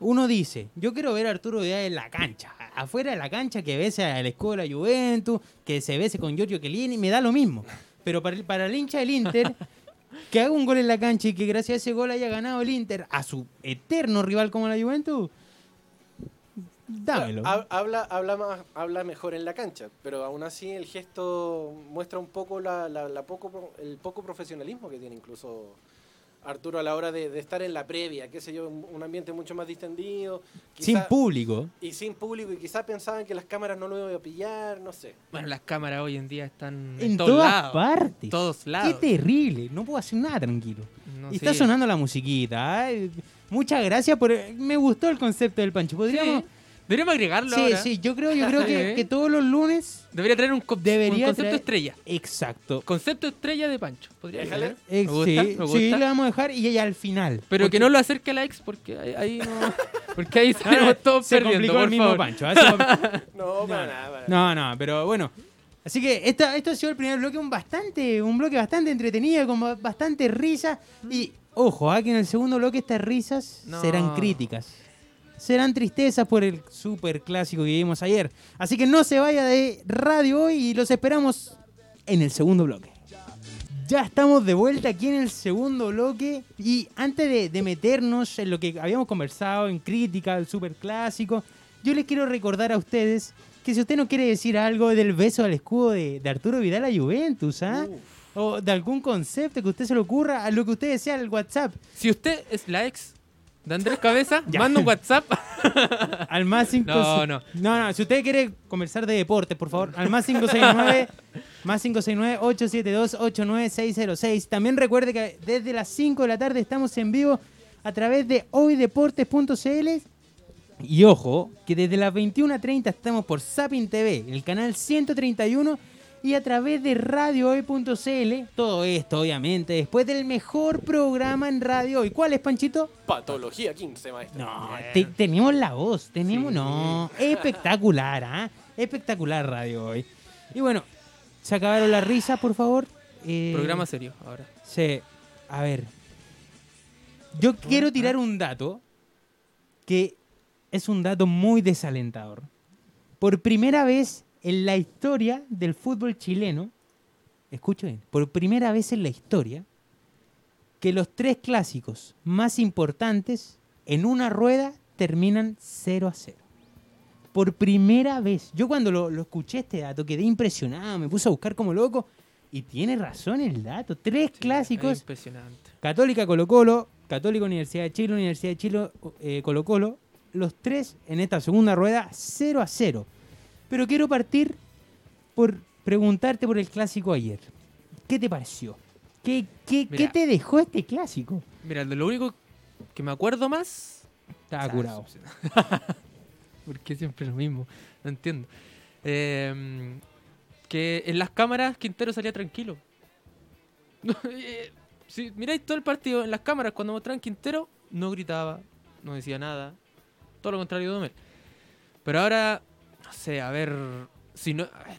[SPEAKER 1] uno dice, yo quiero ver a Arturo Vidal en la cancha, afuera de la cancha que bese al escudo de la Juventus, que se bese con Giorgio Chiellini, me da lo mismo. Pero para el, para el hincha del Inter, que haga un gol en la cancha y que gracias a ese gol haya ganado el Inter a su eterno rival como la Juventus, dámelo.
[SPEAKER 3] Ha- Habla, habla, más, habla mejor en la cancha, pero aún así el gesto muestra un poco la, la- la poco, el poco profesionalismo que tiene incluso Arturo a la hora de, de estar en la previa, qué sé yo, un ambiente mucho más distendido.
[SPEAKER 1] Sin público.
[SPEAKER 3] Y sin público, y quizás pensaban que las cámaras no lo iban a pillar, no sé.
[SPEAKER 2] Bueno, las cámaras hoy en día están
[SPEAKER 1] En
[SPEAKER 2] todos
[SPEAKER 1] todas
[SPEAKER 2] lados.
[SPEAKER 1] partes.
[SPEAKER 2] todos
[SPEAKER 1] Qué
[SPEAKER 2] lados.
[SPEAKER 1] terrible. No puedo hacer nada tranquilo.
[SPEAKER 2] No
[SPEAKER 1] y está sonando la musiquita. ay, Muchas gracias por. Me gustó el concepto del Pancho. Podríamos.
[SPEAKER 2] Sí. Deberíamos agregarlo
[SPEAKER 1] Sí,
[SPEAKER 2] ahora.
[SPEAKER 1] sí, yo creo, yo creo que,
[SPEAKER 2] Sí.
[SPEAKER 1] que todos los lunes.
[SPEAKER 2] Debería traer un, co-
[SPEAKER 1] Debería
[SPEAKER 2] un concepto
[SPEAKER 1] traer-
[SPEAKER 2] estrella.
[SPEAKER 1] Tener...
[SPEAKER 2] Concepto estrella de Pancho. Podría
[SPEAKER 3] Déjale.
[SPEAKER 2] ser.
[SPEAKER 1] Eh,
[SPEAKER 2] Me gusta,
[SPEAKER 1] sí, sí, le vamos a dejar y ya al final.
[SPEAKER 2] Pero
[SPEAKER 1] Porque-
[SPEAKER 2] que no lo acerque a la ex porque ahí, ahí no. Porque ahí
[SPEAKER 1] no,
[SPEAKER 2] salimos todos
[SPEAKER 1] se
[SPEAKER 2] perdiendo.
[SPEAKER 1] complicó
[SPEAKER 2] Por
[SPEAKER 1] el mismo
[SPEAKER 2] favor.
[SPEAKER 1] Pancho. va-
[SPEAKER 3] No, para nada. para nada.
[SPEAKER 1] No, no, pero bueno. Así que esta, esto ha sido el primer bloque, un bastante, un bloque bastante entretenido, con ba- bastante risa. Y ojo, ah, que en el segundo bloque estas risas
[SPEAKER 2] No.
[SPEAKER 1] serán críticas. Serán tristezas por el super clásico que vimos ayer. Así que no se vaya de radio hoy y los esperamos en el segundo bloque. Ya estamos de vuelta aquí en el segundo bloque y antes de, de meternos en lo que habíamos conversado, en crítica del super clásico, yo les quiero recordar a ustedes que si usted no quiere decir algo del beso al escudo de, de Arturo Vidal a Juventus, ¿ah? o de algún concepto que usted se le ocurra, a lo que usted desea al WhatsApp,
[SPEAKER 2] Si usted es la ex de Andrés Cabeza, manda un WhatsApp.
[SPEAKER 1] al más 5...
[SPEAKER 2] No, no.
[SPEAKER 1] No, no, si usted quiere conversar de deporte, por favor, al más 569... Más 569-872-89606. También recuerde que desde las 5 de la tarde estamos en vivo a través de hoydeportes.cl. Y ojo, que desde las 21.30 estamos por Sapin TV, el canal 131, y a través de radiohoy.cl. Todo esto, obviamente, después del mejor programa en radio hoy. ¿Cuál es, Panchito?
[SPEAKER 3] Patología 15, maestro.
[SPEAKER 1] No, te- tenemos la voz, tenemos,
[SPEAKER 2] Sí.
[SPEAKER 1] no, espectacular, ¿ah? Espectacular radio hoy. Y bueno, se acabaron las risas, por favor. Eh,
[SPEAKER 2] Programa serio ahora.
[SPEAKER 1] Sí, a ver. Yo quiero tirar un dato que es un dato muy desalentador. Por primera vez en la historia del fútbol chileno, escuchen, por primera vez en la historia, que los tres clásicos más importantes en una rueda terminan 0 a 0. Por primera vez. Yo cuando lo, lo escuché este dato quedé impresionado, me puse a buscar como loco. Y tiene razón el dato. Tres
[SPEAKER 2] Es
[SPEAKER 1] clásicos.
[SPEAKER 2] impresionante.
[SPEAKER 1] Católica Colo Colo, Católica Universidad de Chile, Universidad de Chile eh, Colo Colo. Los tres en esta segunda rueda 0 a 0. Pero quiero partir por preguntarte por el clásico ayer. ¿Qué te pareció? ¿Qué, qué, qué te dejó este clásico?
[SPEAKER 2] Mira, lo único que me acuerdo más.
[SPEAKER 1] Estaba
[SPEAKER 2] o sea,
[SPEAKER 1] curado.
[SPEAKER 2] ¿Por qué siempre lo mismo? No entiendo. Eh, que en las cámaras Quintero salía tranquilo. Eh, si miráis todo el partido en las cámaras, cuando mostraban Quintero, no gritaba, no decía nada. Todo lo contrario de Domel. Pero ahora, no sé, a ver. Si no. A ver.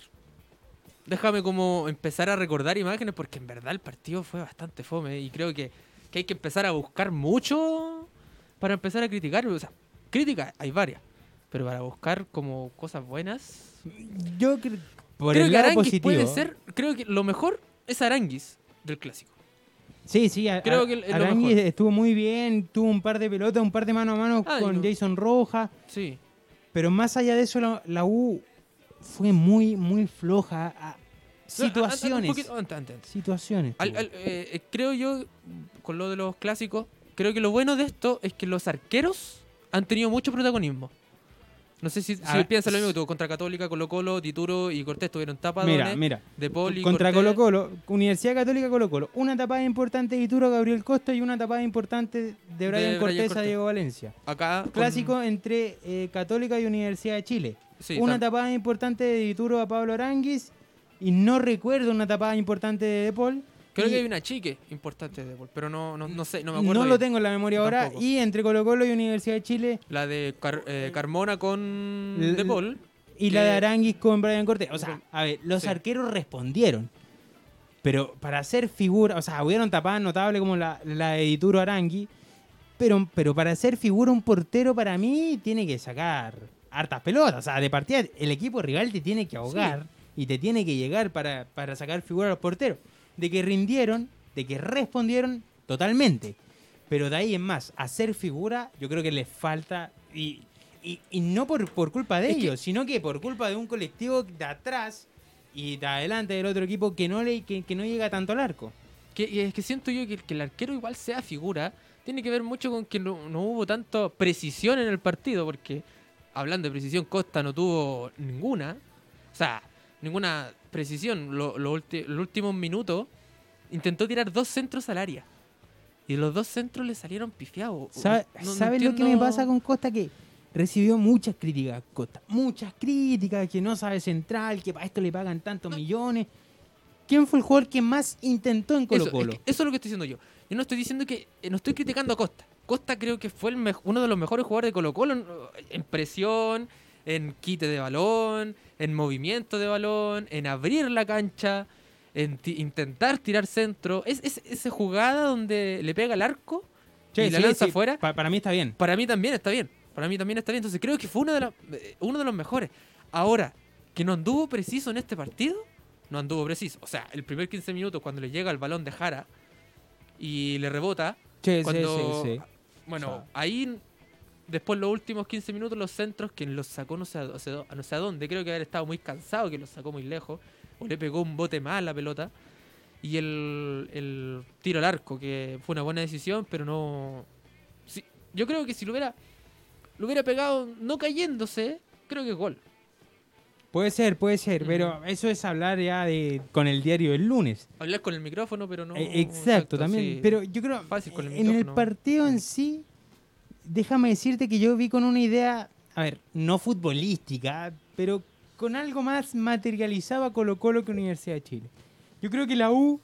[SPEAKER 2] Déjame como empezar a recordar imágenes, porque en verdad el partido fue bastante fome. Y creo que, que hay que empezar a buscar mucho para empezar a criticar. O sea, críticas hay varias. Pero para buscar como cosas buenas.
[SPEAKER 1] Yo cre- por
[SPEAKER 2] creo
[SPEAKER 1] el
[SPEAKER 2] que Aranguis puede ser. Creo que lo mejor es Aranguis del clásico.
[SPEAKER 1] Sí, sí, a-
[SPEAKER 2] Creo que es lo
[SPEAKER 1] Arangui
[SPEAKER 2] mejor.
[SPEAKER 1] estuvo muy bien, tuvo un par de pelotas, un par de mano a mano
[SPEAKER 2] Ah,
[SPEAKER 1] con
[SPEAKER 2] no.
[SPEAKER 1] Jason Rojas,
[SPEAKER 2] Sí.
[SPEAKER 1] Pero más allá de eso la, la U fue muy, muy floja. a- situaciones. Situaciones.
[SPEAKER 2] Al-
[SPEAKER 1] tuvo.
[SPEAKER 2] al- eh, creo yo, con lo de los clásicos, creo que lo bueno de esto es que los arqueros han tenido mucho protagonismo. No sé si, si
[SPEAKER 1] A ver,
[SPEAKER 2] piensan lo mismo que contra Católica, Colo Colo, Tituro y Cortés tuvieron tapadas.
[SPEAKER 1] mira, mira.
[SPEAKER 2] De Poli,
[SPEAKER 1] Contra
[SPEAKER 2] Cortés.
[SPEAKER 1] Colo Colo, Universidad Católica Colo Colo, una tapada importante de Ituro Gabriel Costa y una tapada importante de Brian
[SPEAKER 2] Brian
[SPEAKER 1] Cortés a. Diego Valencia.
[SPEAKER 2] Acá. con-
[SPEAKER 1] Clásico entre eh, Católica y Universidad de Chile.
[SPEAKER 2] sí,
[SPEAKER 1] una tapada importante de Ituro a Pablo Aranguis y no recuerdo una tapada importante de De Paul.
[SPEAKER 2] Creo
[SPEAKER 1] y-
[SPEAKER 2] que hay una chique importante de Depol, pero no, no, no sé, no me acuerdo.
[SPEAKER 1] No
[SPEAKER 2] bien.
[SPEAKER 1] lo tengo en la memoria ahora.
[SPEAKER 2] Tampoco.
[SPEAKER 1] Y entre Colo Colo y Universidad de Chile
[SPEAKER 2] La de Car- eh, Carmona con
[SPEAKER 1] L-
[SPEAKER 2] Depol.
[SPEAKER 1] y la de Aranguis con Brian Cortés. O sea, a ver, los
[SPEAKER 2] Sí.
[SPEAKER 1] arqueros respondieron. Pero para hacer figura, o sea, hubieron tapadas notables como la, la de Ituro Arangui. Pero, pero para hacer figura un portero para mí tiene que sacar hartas pelotas. O sea, de partida el equipo rival te tiene que ahogar y te tiene que llegar para, para sacar figura a los porteros. De que rindieron, de que respondieron totalmente. Pero de ahí en más, hacer figura, yo creo que les falta. Y, y, y no por, por culpa de
[SPEAKER 2] Es que-
[SPEAKER 1] ellos, sino que por culpa de un colectivo de atrás y de adelante del otro equipo que no, le, que, que no llega tanto al arco.
[SPEAKER 2] Que, y es que siento yo que, que el arquero igual sea figura. Tiene que ver mucho con que no, no hubo tanta precisión en el partido, porque hablando de precisión, Costa no tuvo ninguna. O sea, ninguna precisión. Lo- lo los últimos minutos intentó tirar dos centros al área. Y los dos centros le salieron pifiados.
[SPEAKER 1] ¿Sabe-
[SPEAKER 2] No- no
[SPEAKER 1] ¿Sabes lo que me pasa con Costa? Que recibió muchas críticas, Costa. Muchas críticas, que no sabe central, que para esto le pagan tantos millones. ¿Quién fue el jugador que más intentó en Colo
[SPEAKER 2] Eso,
[SPEAKER 1] Colo?
[SPEAKER 2] es que eso es lo que estoy diciendo yo. Yo no estoy diciendo que. eh, No estoy criticando a Costa. Costa creo que fue el uno de los mejores jugadores de Colo Colo en, en presión, en quite de balón, en movimiento de balón, en abrir la cancha, en intentar tirar centro. Es, es- esa jugada donde le pega el arco y la lanza
[SPEAKER 1] sí,
[SPEAKER 2] afuera.
[SPEAKER 1] pa- para mí está bien.
[SPEAKER 2] Para mí también está bien. Para mí también está bien. Entonces creo que fue uno de, los- eh, uno de los mejores. Ahora, que no anduvo preciso en este partido, no anduvo preciso. O sea, el primer 15 minutos cuando le llega el balón de Jara y le rebota,
[SPEAKER 1] sí,
[SPEAKER 2] cuando,
[SPEAKER 1] sí, sí.
[SPEAKER 2] bueno,
[SPEAKER 1] O sea.
[SPEAKER 2] ahí después los últimos 15 minutos los centros, quien los sacó no sé, a, no sé a- dónde, creo que haber estado muy cansado, que los sacó muy lejos, o le pegó un bote más a la pelota. Y el, el tiro al arco, que fue una buena decisión, pero no... sí, yo creo que si lo hubiera, lo hubiera pegado no cayéndose, creo que es gol.
[SPEAKER 1] Puede ser, puede ser, pero eso es hablar ya de con el diario del lunes.
[SPEAKER 2] Hablar con el micrófono, pero no...
[SPEAKER 1] Eh, exacto, también.
[SPEAKER 2] sí.
[SPEAKER 1] Pero yo creo,
[SPEAKER 2] Fácil con el
[SPEAKER 1] en el partido en sí, déjame decirte que yo vi con una idea, a ver, no futbolística, pero con algo más materializado a Colo Colo que Universidad de Chile. Yo creo que la U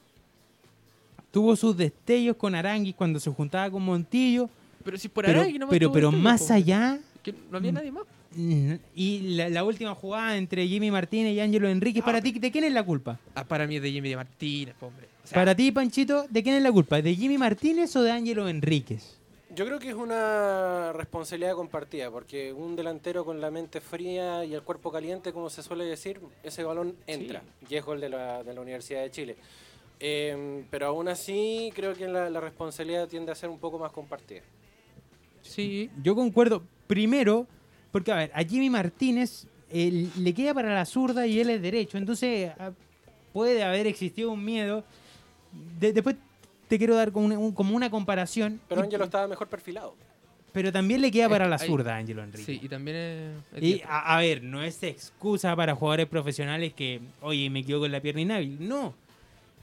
[SPEAKER 1] tuvo sus destellos con Aranguis cuando se juntaba con Montillo,
[SPEAKER 2] Pero si por
[SPEAKER 1] pero,
[SPEAKER 2] Arangui nomás
[SPEAKER 1] pero, pero
[SPEAKER 2] tuyo,
[SPEAKER 1] más allá,
[SPEAKER 2] Que no había nadie más.
[SPEAKER 1] mm, y la, la última jugada entre Jimmy Martínez y Ángelo Enríquez, para ti, ¿de quién es la culpa?
[SPEAKER 2] Ah, para mí es de Jimmy Martínez, hombre. O sea,
[SPEAKER 1] Para ti, Panchito, ¿de quién es la culpa? ¿De Jimmy Martínez o de Ángelo Enríquez?
[SPEAKER 3] Yo creo que es una responsabilidad compartida, porque un delantero con la mente fría y el cuerpo caliente, como se suele decir, ese balón entra. Y es gol de la, de la Universidad de Chile. Eh, pero aún así, creo que la, la responsabilidad tiende a ser un poco más compartida.
[SPEAKER 2] Sí,
[SPEAKER 1] Yo concuerdo primero, porque a ver, a Jimmy Martínez eh, le queda para la zurda y él es derecho, entonces ah, puede haber existido un miedo. De- después te quiero dar como una, un- como una comparación,
[SPEAKER 3] Pero
[SPEAKER 1] y-
[SPEAKER 3] Ángelo estaba mejor perfilado.
[SPEAKER 1] pero también le queda para la zurda a Ángelo Enrique.
[SPEAKER 2] sí, y también es... es
[SPEAKER 1] Y
[SPEAKER 2] diestro.
[SPEAKER 1] a, a ver, no es excusa para jugadores profesionales que, oye, me quedo con la pierna inhábil. No.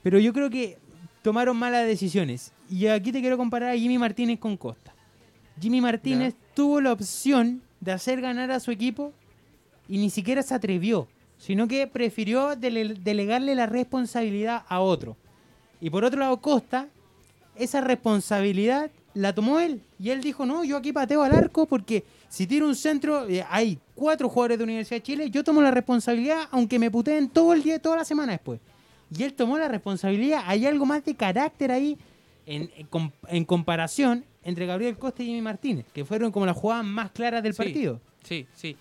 [SPEAKER 1] Pero yo creo que tomaron malas decisiones. Y aquí te quiero comparar a Jimmy Martínez con Costa. Jimmy Martínez tuvo la opción de hacer ganar a su equipo y ni siquiera se atrevió, sino que prefirió dele- delegarle la responsabilidad a otro. Y por otro lado, Costa, esa responsabilidad la tomó él. Y él dijo, no, yo aquí pateo al arco porque si tiro un centro, eh, hay cuatro jugadores de Universidad de Chile, yo tomo la responsabilidad aunque me puteen todo el día, toda la semana después. Y él tomó la responsabilidad. Hay algo más de carácter ahí en, en com- en comparación entre Gabriel Costa y Jimmy Martínez, que fueron como las jugadas más claras del
[SPEAKER 2] Sí.
[SPEAKER 1] partido.
[SPEAKER 2] Sí, sí.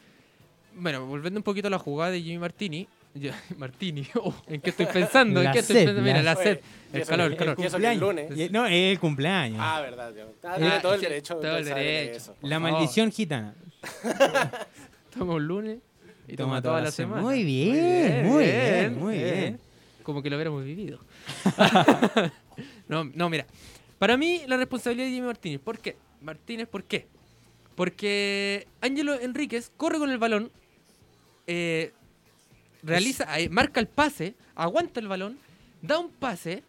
[SPEAKER 2] Bueno, volviendo un poquito a la jugada de Jimmy Martini. Martini, oh, ¿en qué estoy pensando? ¿En qué estoy
[SPEAKER 1] sed,
[SPEAKER 2] pensando? Mira,
[SPEAKER 1] la
[SPEAKER 2] sed, el calor, el calor.
[SPEAKER 3] es lunes.
[SPEAKER 1] No, es el cumpleaños.
[SPEAKER 3] Ah, verdad. yo- Ah,
[SPEAKER 2] Ah,
[SPEAKER 3] tiene todo el derecho de
[SPEAKER 2] todo el derecho.
[SPEAKER 3] eso.
[SPEAKER 1] la
[SPEAKER 2] favor.
[SPEAKER 1] maldición gitana.
[SPEAKER 2] Estamos lunes y toma toda la semana.
[SPEAKER 1] Muy bien, muy bien, muy bien.
[SPEAKER 2] Como que lo hubiéramos vivido. no, no, mira. Para mí, la responsabilidad de Jimmy Martínez. ¿Por qué? Martínez, ¿por qué? Porque Ángelo Enríquez corre con el balón, eh, realiza, ahí, marca el pase, aguanta el balón, da un pase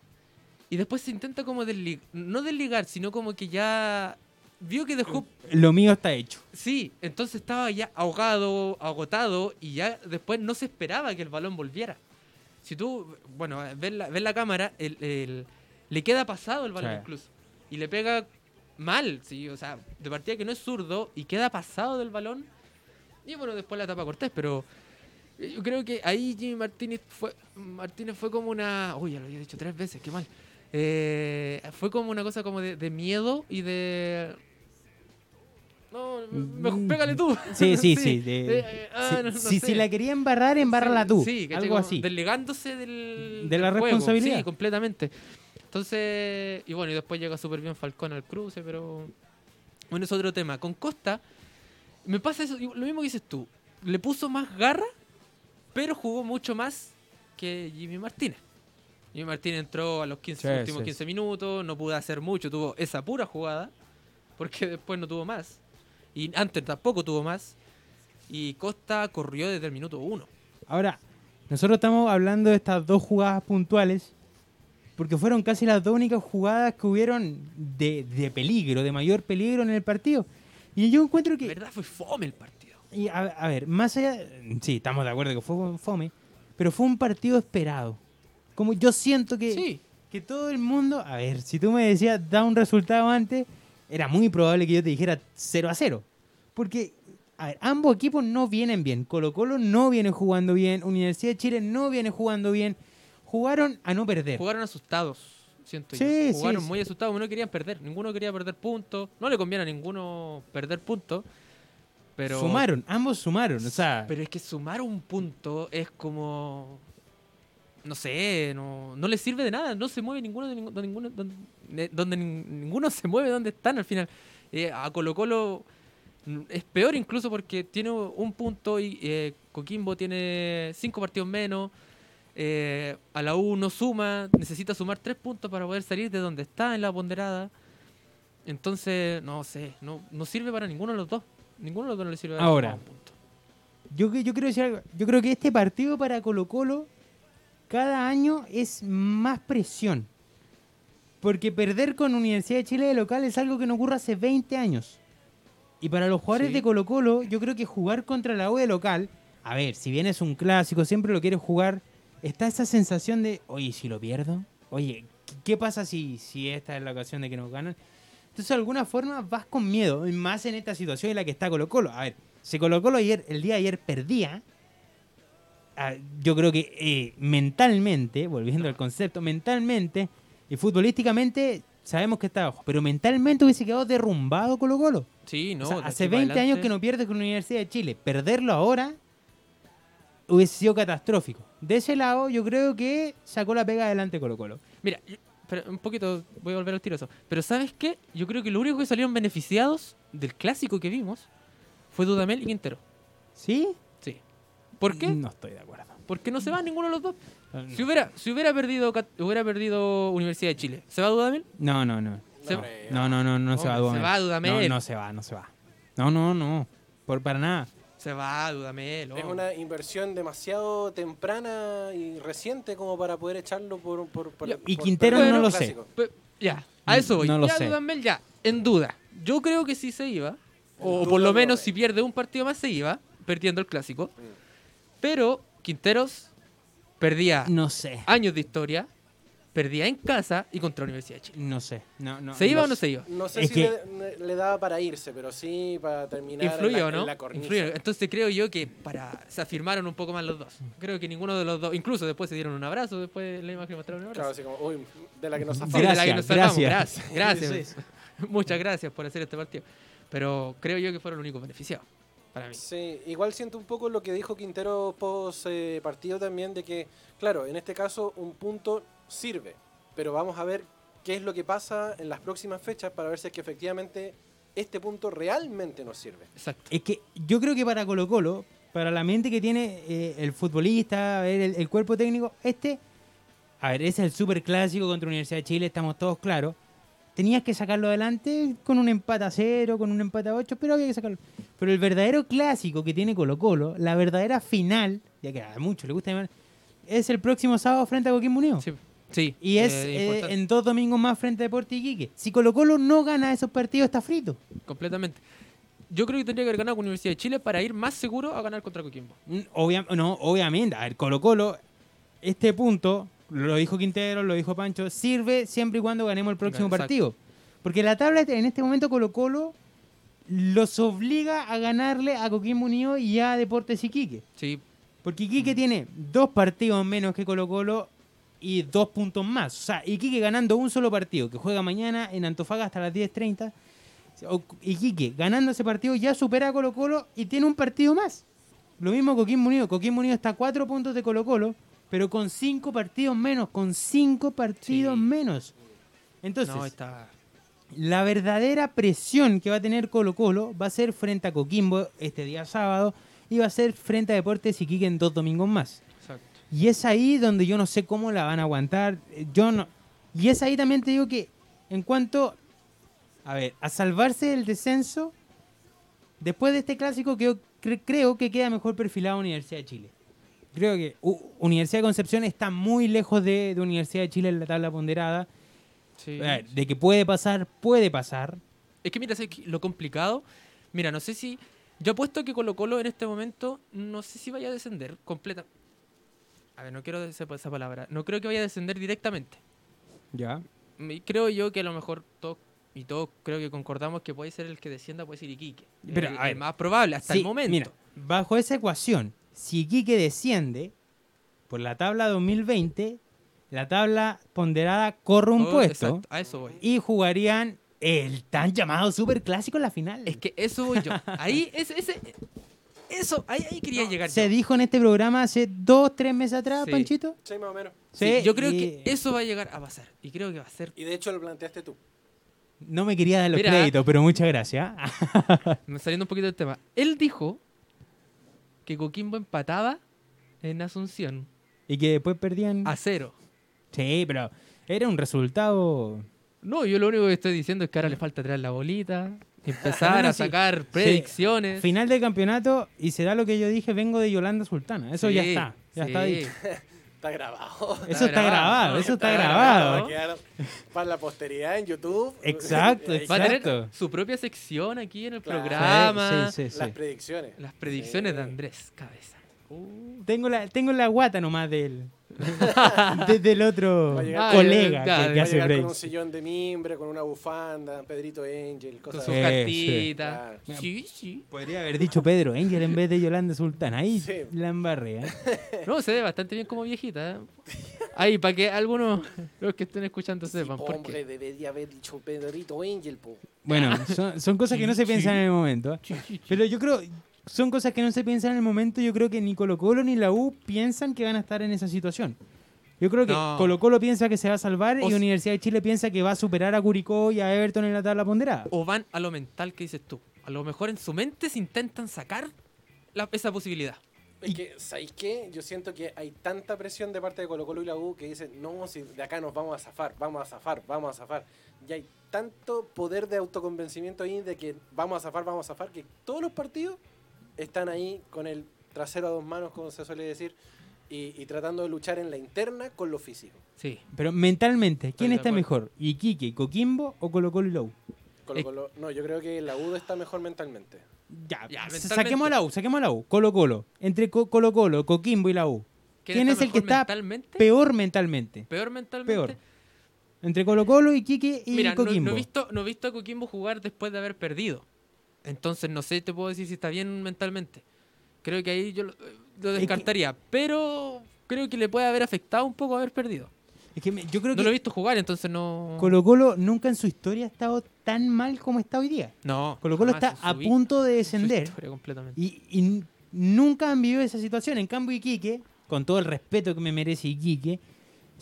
[SPEAKER 2] y después se intenta como desligar, no desligar, sino como que ya vio que dejó
[SPEAKER 1] Lo mío está hecho.
[SPEAKER 2] Sí, entonces estaba ya ahogado, agotado y ya después no se esperaba que el balón volviera. Si tú, bueno, ves la, ves la cámara, el, el- le queda pasado el balón
[SPEAKER 1] Sí.
[SPEAKER 2] incluso. Y le pega mal, sí, o sea, de partida que no es zurdo y queda pasado del balón. Y bueno, después la tapa Cortés, pero yo creo que ahí Jimmy Martínez fue, Martínez fue como una... Uy, ya lo había dicho tres veces, qué mal. Eh, fue como una cosa como de, de miedo y de... No, pégale tú.
[SPEAKER 1] Sí, sí, sí. de-
[SPEAKER 2] eh, ah,
[SPEAKER 1] si,
[SPEAKER 2] no- no
[SPEAKER 1] si,
[SPEAKER 2] sé.
[SPEAKER 1] si la quería embarrar, embárrala tú.
[SPEAKER 2] Sí,
[SPEAKER 1] algo
[SPEAKER 2] Como
[SPEAKER 1] así.
[SPEAKER 2] Desligándose del,
[SPEAKER 1] De la
[SPEAKER 2] del juego.
[SPEAKER 1] responsabilidad.
[SPEAKER 2] Sí, completamente. Entonces, y bueno, y después llega súper bien Falcón al cruce, pero. Bueno, es otro tema. Con Costa, me pasa eso, lo mismo que dices tú. Le puso más garra, pero jugó mucho más que Jimmy Martínez. Jimmy Martínez entró a los 15,
[SPEAKER 1] Sí,
[SPEAKER 2] últimos
[SPEAKER 1] sí,
[SPEAKER 2] 15 minutos, no pudo hacer mucho, tuvo esa pura jugada, porque después no tuvo más. Y antes tampoco tuvo más. Y Costa corrió desde el minuto uno.
[SPEAKER 1] Ahora, nosotros estamos hablando de estas dos jugadas puntuales porque fueron casi las dos únicas jugadas que hubieron de, de peligro, de mayor peligro en el partido. Y yo encuentro
[SPEAKER 2] En
[SPEAKER 1] que
[SPEAKER 2] verdad fue fome el partido.
[SPEAKER 1] Y a, a ver, más allá, sí, estamos de acuerdo que fue fome, pero fue un partido esperado. Como yo siento que,
[SPEAKER 2] Sí,
[SPEAKER 1] que todo el mundo, a ver, si tú me decías da un resultado antes, era muy probable que yo te dijera 0 a 0. Porque, a ver, ambos equipos no vienen bien. Colo Colo no viene jugando bien, Universidad de Chile no viene jugando bien. Jugaron a no perder.
[SPEAKER 2] jugaron asustados, siento
[SPEAKER 1] Sí,
[SPEAKER 2] yo. Jugaron
[SPEAKER 1] sí.
[SPEAKER 2] muy asustados, no querían perder. Ninguno quería perder puntos. No le conviene a ninguno perder puntos. Pero,
[SPEAKER 1] Sumaron, ambos sumaron. O sea,
[SPEAKER 2] Pero es que sumar un punto es como. No sé, no, no le sirve de nada. No se mueve ninguno de donde ninguno, donde, de- donde nin- ninguno se mueve donde están al final. Eh, a Colo Colo es peor incluso porque tiene un punto y eh, Coquimbo tiene cinco partidos menos. eh, a la U no suma, necesita sumar tres puntos para poder salir de donde está en la ponderada. Entonces, no sé, no, no sirve para ninguno de los dos. Ninguno de los dos no le sirve
[SPEAKER 1] Ahora. yo, yo quiero decir algo. Yo creo que este partido para Colo Colo cada año es más presión. Porque perder con Universidad de Chile de local es algo que no ocurre hace 20 años. Y para los jugadores
[SPEAKER 2] Sí.
[SPEAKER 1] de Colo Colo, yo creo que jugar contra la U de local, a ver, si bien es un clásico, siempre lo quieres jugar, está esa sensación de, oye, si lo pierdo, oye, ¿qué- ¿qué pasa si, si esta es la ocasión de que nos ganan? Entonces, de alguna forma, vas con miedo, y más en esta situación en la que está Colo Colo. A ver, si Colo Colo ayer, el día de ayer perdía, ah, yo creo que eh, mentalmente, volviendo al concepto, mentalmente y futbolísticamente sabemos que está abajo, pero mentalmente hubiese quedado derrumbado Colo Colo.
[SPEAKER 2] Sí, no.
[SPEAKER 1] O sea, hace
[SPEAKER 2] aquí para
[SPEAKER 1] 20 años que no pierdes con la Universidad de Chile. Perderlo ahora hubiese sido catastrófico. De ese lado, yo creo que sacó la pega adelante Colo Colo.
[SPEAKER 2] Mira, un poquito, voy a volver al tiro eso. Pero ¿sabes qué? Yo creo que lo único que salieron beneficiados del clásico que vimos fue Dudamel y Quintero.
[SPEAKER 1] ¿Sí?
[SPEAKER 2] Sí. ¿Por qué?
[SPEAKER 1] No estoy de acuerdo.
[SPEAKER 2] Porque no se va ninguno de los dos.
[SPEAKER 1] No,
[SPEAKER 2] Si hubiera, si hubiera perdido hubiera perdido Universidad de Chile, ¿se va Dudamel?
[SPEAKER 1] no, no. No,
[SPEAKER 2] Se-
[SPEAKER 3] No,
[SPEAKER 1] no, no, no, no se va Dudamel.
[SPEAKER 2] se va Dudamel.
[SPEAKER 1] No, no se va, no se va. No, no, no. Por, para nada.
[SPEAKER 2] Se va Dudamel.
[SPEAKER 3] Es una inversión demasiado temprana y reciente como para poder echarlo por... por, por-
[SPEAKER 1] y
[SPEAKER 3] por
[SPEAKER 1] Quintero
[SPEAKER 3] perder
[SPEAKER 1] no lo sé.
[SPEAKER 2] ya, a eso voy.
[SPEAKER 1] No lo
[SPEAKER 2] ya
[SPEAKER 1] sé.
[SPEAKER 2] Dudamel ya, en duda. Yo creo que sí se iba. O por lo
[SPEAKER 3] no
[SPEAKER 2] menos
[SPEAKER 3] es.
[SPEAKER 2] si pierde un partido más se iba, perdiendo el clásico.
[SPEAKER 3] Mm.
[SPEAKER 2] Pero Quinteros perdía
[SPEAKER 1] No sé.
[SPEAKER 2] años de historia, perdía en casa y contra la Universidad de Chile.
[SPEAKER 1] No sé. No, no,
[SPEAKER 2] ¿Se iba
[SPEAKER 1] no
[SPEAKER 2] o no
[SPEAKER 1] sé.
[SPEAKER 2] se iba?
[SPEAKER 3] No sé
[SPEAKER 1] Es
[SPEAKER 3] si
[SPEAKER 1] que-
[SPEAKER 3] le, le daba para irse, pero sí para terminar en
[SPEAKER 2] Influyó,
[SPEAKER 3] en
[SPEAKER 2] ¿no?
[SPEAKER 3] la cornisa.
[SPEAKER 2] Influyó. Entonces creo yo que para se afirmaron un poco más los dos. Creo que ninguno de los dos, incluso después se dieron un abrazo, después en la imagen mostraron un
[SPEAKER 3] Claro,
[SPEAKER 2] abrazo.
[SPEAKER 3] así como, uy, de la que nos
[SPEAKER 2] Sí,
[SPEAKER 3] zafamos.
[SPEAKER 2] de la que
[SPEAKER 1] Gracias,
[SPEAKER 2] nos salvamos.
[SPEAKER 1] gracias.
[SPEAKER 2] Gracias, gracias.
[SPEAKER 1] Eso
[SPEAKER 2] Muchas gracias por hacer este partido. Pero creo yo que fueron los únicos beneficiados. Para mí.
[SPEAKER 3] Sí, igual siento un poco lo que dijo Quintero post eh, partido también, de que, claro, en este caso un punto sirve, pero vamos a ver qué es lo que pasa en las próximas fechas para ver si es que efectivamente este punto realmente nos sirve.
[SPEAKER 2] Exacto.
[SPEAKER 1] Es que yo creo que para Colo Colo, para la mente que tiene eh, el futbolista, el, el cuerpo técnico, este, a ver, ese es el super clásico contra la Universidad de Chile, estamos todos claros. Tenías que sacarlo adelante con un empate a cero, con un empate a ocho, pero había que sacarlo. Pero el verdadero clásico que tiene Colo Colo, la verdadera final, ya que a muchos les gusta llamar, es el próximo sábado frente a Coquimbo Unido.
[SPEAKER 2] Sí. Sí,
[SPEAKER 1] Y es
[SPEAKER 2] eh,
[SPEAKER 1] eh, en dos domingos más frente a Deportes Iquique. Si Colo Colo no gana esos partidos, está frito.
[SPEAKER 2] completamente. Yo creo que tendría que haber ganado con Universidad de Chile para ir más seguro a ganar contra Coquimbo.
[SPEAKER 1] Mm, obvia- no, obviamente, a ver, Colo Colo, este punto, lo dijo Quintero, lo dijo Pancho, sirve siempre y cuando ganemos el próximo
[SPEAKER 2] Exacto.
[SPEAKER 1] partido. Porque la tabla en este momento Colo Colo los obliga a ganarle a Coquimbo Unido y a Deportes Iquique.
[SPEAKER 2] Sí,
[SPEAKER 1] Porque Iquique tiene dos partidos menos que Colo Colo y dos puntos más. O sea, Iquique ganando un solo partido, que juega mañana en Antofagasta a las 10.30. o- Iquique ganando ese partido ya supera a Colo Colo y tiene un partido más. Lo mismo Coquimbo Unido. Coquimbo Unido está a cuatro puntos de Colo Colo, pero con cinco partidos menos. Con cinco partidos
[SPEAKER 2] Sí.
[SPEAKER 1] menos. Entonces,
[SPEAKER 2] no, está...
[SPEAKER 1] la verdadera presión que va a tener Colo Colo va a ser frente a Coquimbo este día sábado y va a ser frente a Deportes Iquique en dos domingos más. Y es ahí donde yo no sé cómo la van a aguantar. Eh, Yo no. Y es ahí también te digo que en cuanto a ver, a salvarse del descenso después de este clásico que yo cre- creo que queda mejor perfilado Universidad de Chile. Creo que U- Universidad de Concepción está muy lejos de, de Universidad de Chile en la tabla ponderada.
[SPEAKER 2] Sí.
[SPEAKER 1] Ver, de que puede pasar, puede pasar.
[SPEAKER 2] Es que mira, lo complicado. Mira, no sé si. Yo apuesto que Colo Colo en este momento no sé si vaya a descender completa. A ver, no quiero esa, esa palabra. No creo que vaya a descender directamente.
[SPEAKER 1] Ya.
[SPEAKER 2] Creo yo que a lo mejor todos y todos creo que concordamos que puede ser el que descienda, puede ser Iquique.
[SPEAKER 1] Pero,
[SPEAKER 2] el,
[SPEAKER 1] a ver.
[SPEAKER 2] el más probable hasta el momento.
[SPEAKER 1] Mira, bajo esa ecuación, si Iquique desciende por la tabla 2020, la tabla ponderada corre un
[SPEAKER 2] Oh,
[SPEAKER 1] puesto
[SPEAKER 2] exacto, a eso voy.
[SPEAKER 1] y jugarían el tan llamado super clásico en la final.
[SPEAKER 2] Es que eso voy yo. Ahí, ese, ese, eso, ahí, ahí quería llegar.
[SPEAKER 1] Se
[SPEAKER 2] yo.
[SPEAKER 1] dijo en este programa hace dos, tres meses atrás,
[SPEAKER 2] Sí.
[SPEAKER 1] Panchito.
[SPEAKER 3] Sí, más o menos.
[SPEAKER 2] Sí, yo creo
[SPEAKER 1] y
[SPEAKER 2] que eso va a llegar a pasar. Y creo que va a ser.
[SPEAKER 3] Y de hecho lo planteaste tú.
[SPEAKER 1] No me quería dar los
[SPEAKER 2] Mira.
[SPEAKER 1] créditos, pero muchas gracias. ¿ah?
[SPEAKER 2] Me Saliendo un poquito del tema. Él dijo que Coquimbo empataba en Asunción
[SPEAKER 1] y que después perdían.
[SPEAKER 2] a cero.
[SPEAKER 1] Sí, pero era un resultado.
[SPEAKER 2] No, yo lo único que estoy diciendo es que ahora le falta traer la bolita, empezar
[SPEAKER 1] no,
[SPEAKER 2] a sacar
[SPEAKER 1] Sí.
[SPEAKER 2] predicciones.
[SPEAKER 1] Final del campeonato y será lo que yo dije, vengo de Yolanda Sultana. Eso ya está, ya
[SPEAKER 2] sí.
[SPEAKER 1] está dicho.
[SPEAKER 3] Está grabado.
[SPEAKER 1] Eso está
[SPEAKER 2] grabado,
[SPEAKER 1] eso está grabado.
[SPEAKER 3] para la posteridad en YouTube.
[SPEAKER 1] Exacto,
[SPEAKER 3] Ahí
[SPEAKER 2] Va a tener
[SPEAKER 1] Exacto.
[SPEAKER 2] su propia sección aquí en el
[SPEAKER 3] Claro.
[SPEAKER 2] programa.
[SPEAKER 1] Sí, sí, sí.
[SPEAKER 3] Las predicciones.
[SPEAKER 2] Las predicciones
[SPEAKER 3] Sí.
[SPEAKER 2] de Andrés Cabeza. Uh,
[SPEAKER 1] Tengo la, tengo la guata nomás de- del otro
[SPEAKER 3] Va a llegar-
[SPEAKER 1] colega
[SPEAKER 2] claro,
[SPEAKER 1] que,
[SPEAKER 2] va
[SPEAKER 1] que hace
[SPEAKER 3] llegar con un
[SPEAKER 1] breaks.
[SPEAKER 3] sillón de mimbre, con una bufanda, Pedrito Angel,
[SPEAKER 2] con
[SPEAKER 3] cosas
[SPEAKER 2] sus
[SPEAKER 1] Sí.
[SPEAKER 3] Claro.
[SPEAKER 2] Sí, sí.
[SPEAKER 1] Podría haber dicho Pedro Angel en vez de Yolanda Sultana. Ahí
[SPEAKER 3] Sí.
[SPEAKER 1] la embarré. ¿eh?
[SPEAKER 2] No, se ve bastante bien como viejita. ¿eh? Ahí, para que algunos, los que estén escuchando, sepan por
[SPEAKER 3] Hombre,
[SPEAKER 2] qué.
[SPEAKER 3] debería haber dicho Pedrito Angel, po.
[SPEAKER 1] Bueno, son, son cosas que no se piensan en el momento. ¿eh?
[SPEAKER 2] Sí, sí, sí.
[SPEAKER 1] Pero yo creo, son cosas que no se piensan en el momento. Yo creo que ni Colo Colo ni la U piensan que van a estar en esa situación. Yo creo que
[SPEAKER 2] No.
[SPEAKER 1] Colo Colo piensa que se va a salvar
[SPEAKER 2] O
[SPEAKER 1] y Universidad de Chile piensa que va a superar a Curicó y a Everton en la tabla ponderada.
[SPEAKER 2] O van a lo mental que dices tú. A lo mejor en su mente se intentan sacar la- esa posibilidad.
[SPEAKER 3] Es que, ¿sabéis qué? Yo siento que hay tanta presión de parte de Colo Colo y la U que dicen, no, si de acá nos vamos a zafar, vamos a zafar, vamos a zafar. Y hay tanto poder de autoconvencimiento ahí de que vamos a zafar, vamos a zafar, que todos los partidos están ahí con el trasero a dos manos, como se suele decir, y, y tratando de luchar en la interna con lo físico.
[SPEAKER 2] Sí.
[SPEAKER 1] Pero mentalmente, ¿quién está mejor? ¿Iquique, Coquimbo o Colo Colo y la U?
[SPEAKER 3] Colo
[SPEAKER 2] Es-
[SPEAKER 3] Colo- no, yo creo que la U está mejor mentalmente.
[SPEAKER 1] Ya,
[SPEAKER 2] Ya,
[SPEAKER 1] saquemos a la U, saquemos a la U. Colo Colo. Entre Co- Colo Colo, Coquimbo y la U. ¿Quién es el que está
[SPEAKER 2] mentalmente?
[SPEAKER 1] Peor mentalmente.
[SPEAKER 2] Peor mentalmente.
[SPEAKER 1] Peor. Entre Colo Colo, Iquique y
[SPEAKER 2] Mira, no,
[SPEAKER 1] Coquimbo.
[SPEAKER 2] no he visto, no he visto a Coquimbo jugar después de haber perdido. Entonces no sé, te puedo decir si está bien mentalmente. Creo que ahí yo lo, lo
[SPEAKER 1] que-
[SPEAKER 2] descartaría. Pero creo que le puede haber afectado un poco haber perdido.
[SPEAKER 1] Es que me- yo creo
[SPEAKER 2] No lo he visto jugar, entonces no.
[SPEAKER 1] Colo Colo nunca en su historia ha estado tan mal como está hoy día.
[SPEAKER 2] no.
[SPEAKER 1] Colo Colo está a punto de descender.
[SPEAKER 2] completamente.
[SPEAKER 1] Y, y nunca han vivido esa situación. En cambio, Iquique, con todo el respeto que me merece Iquique,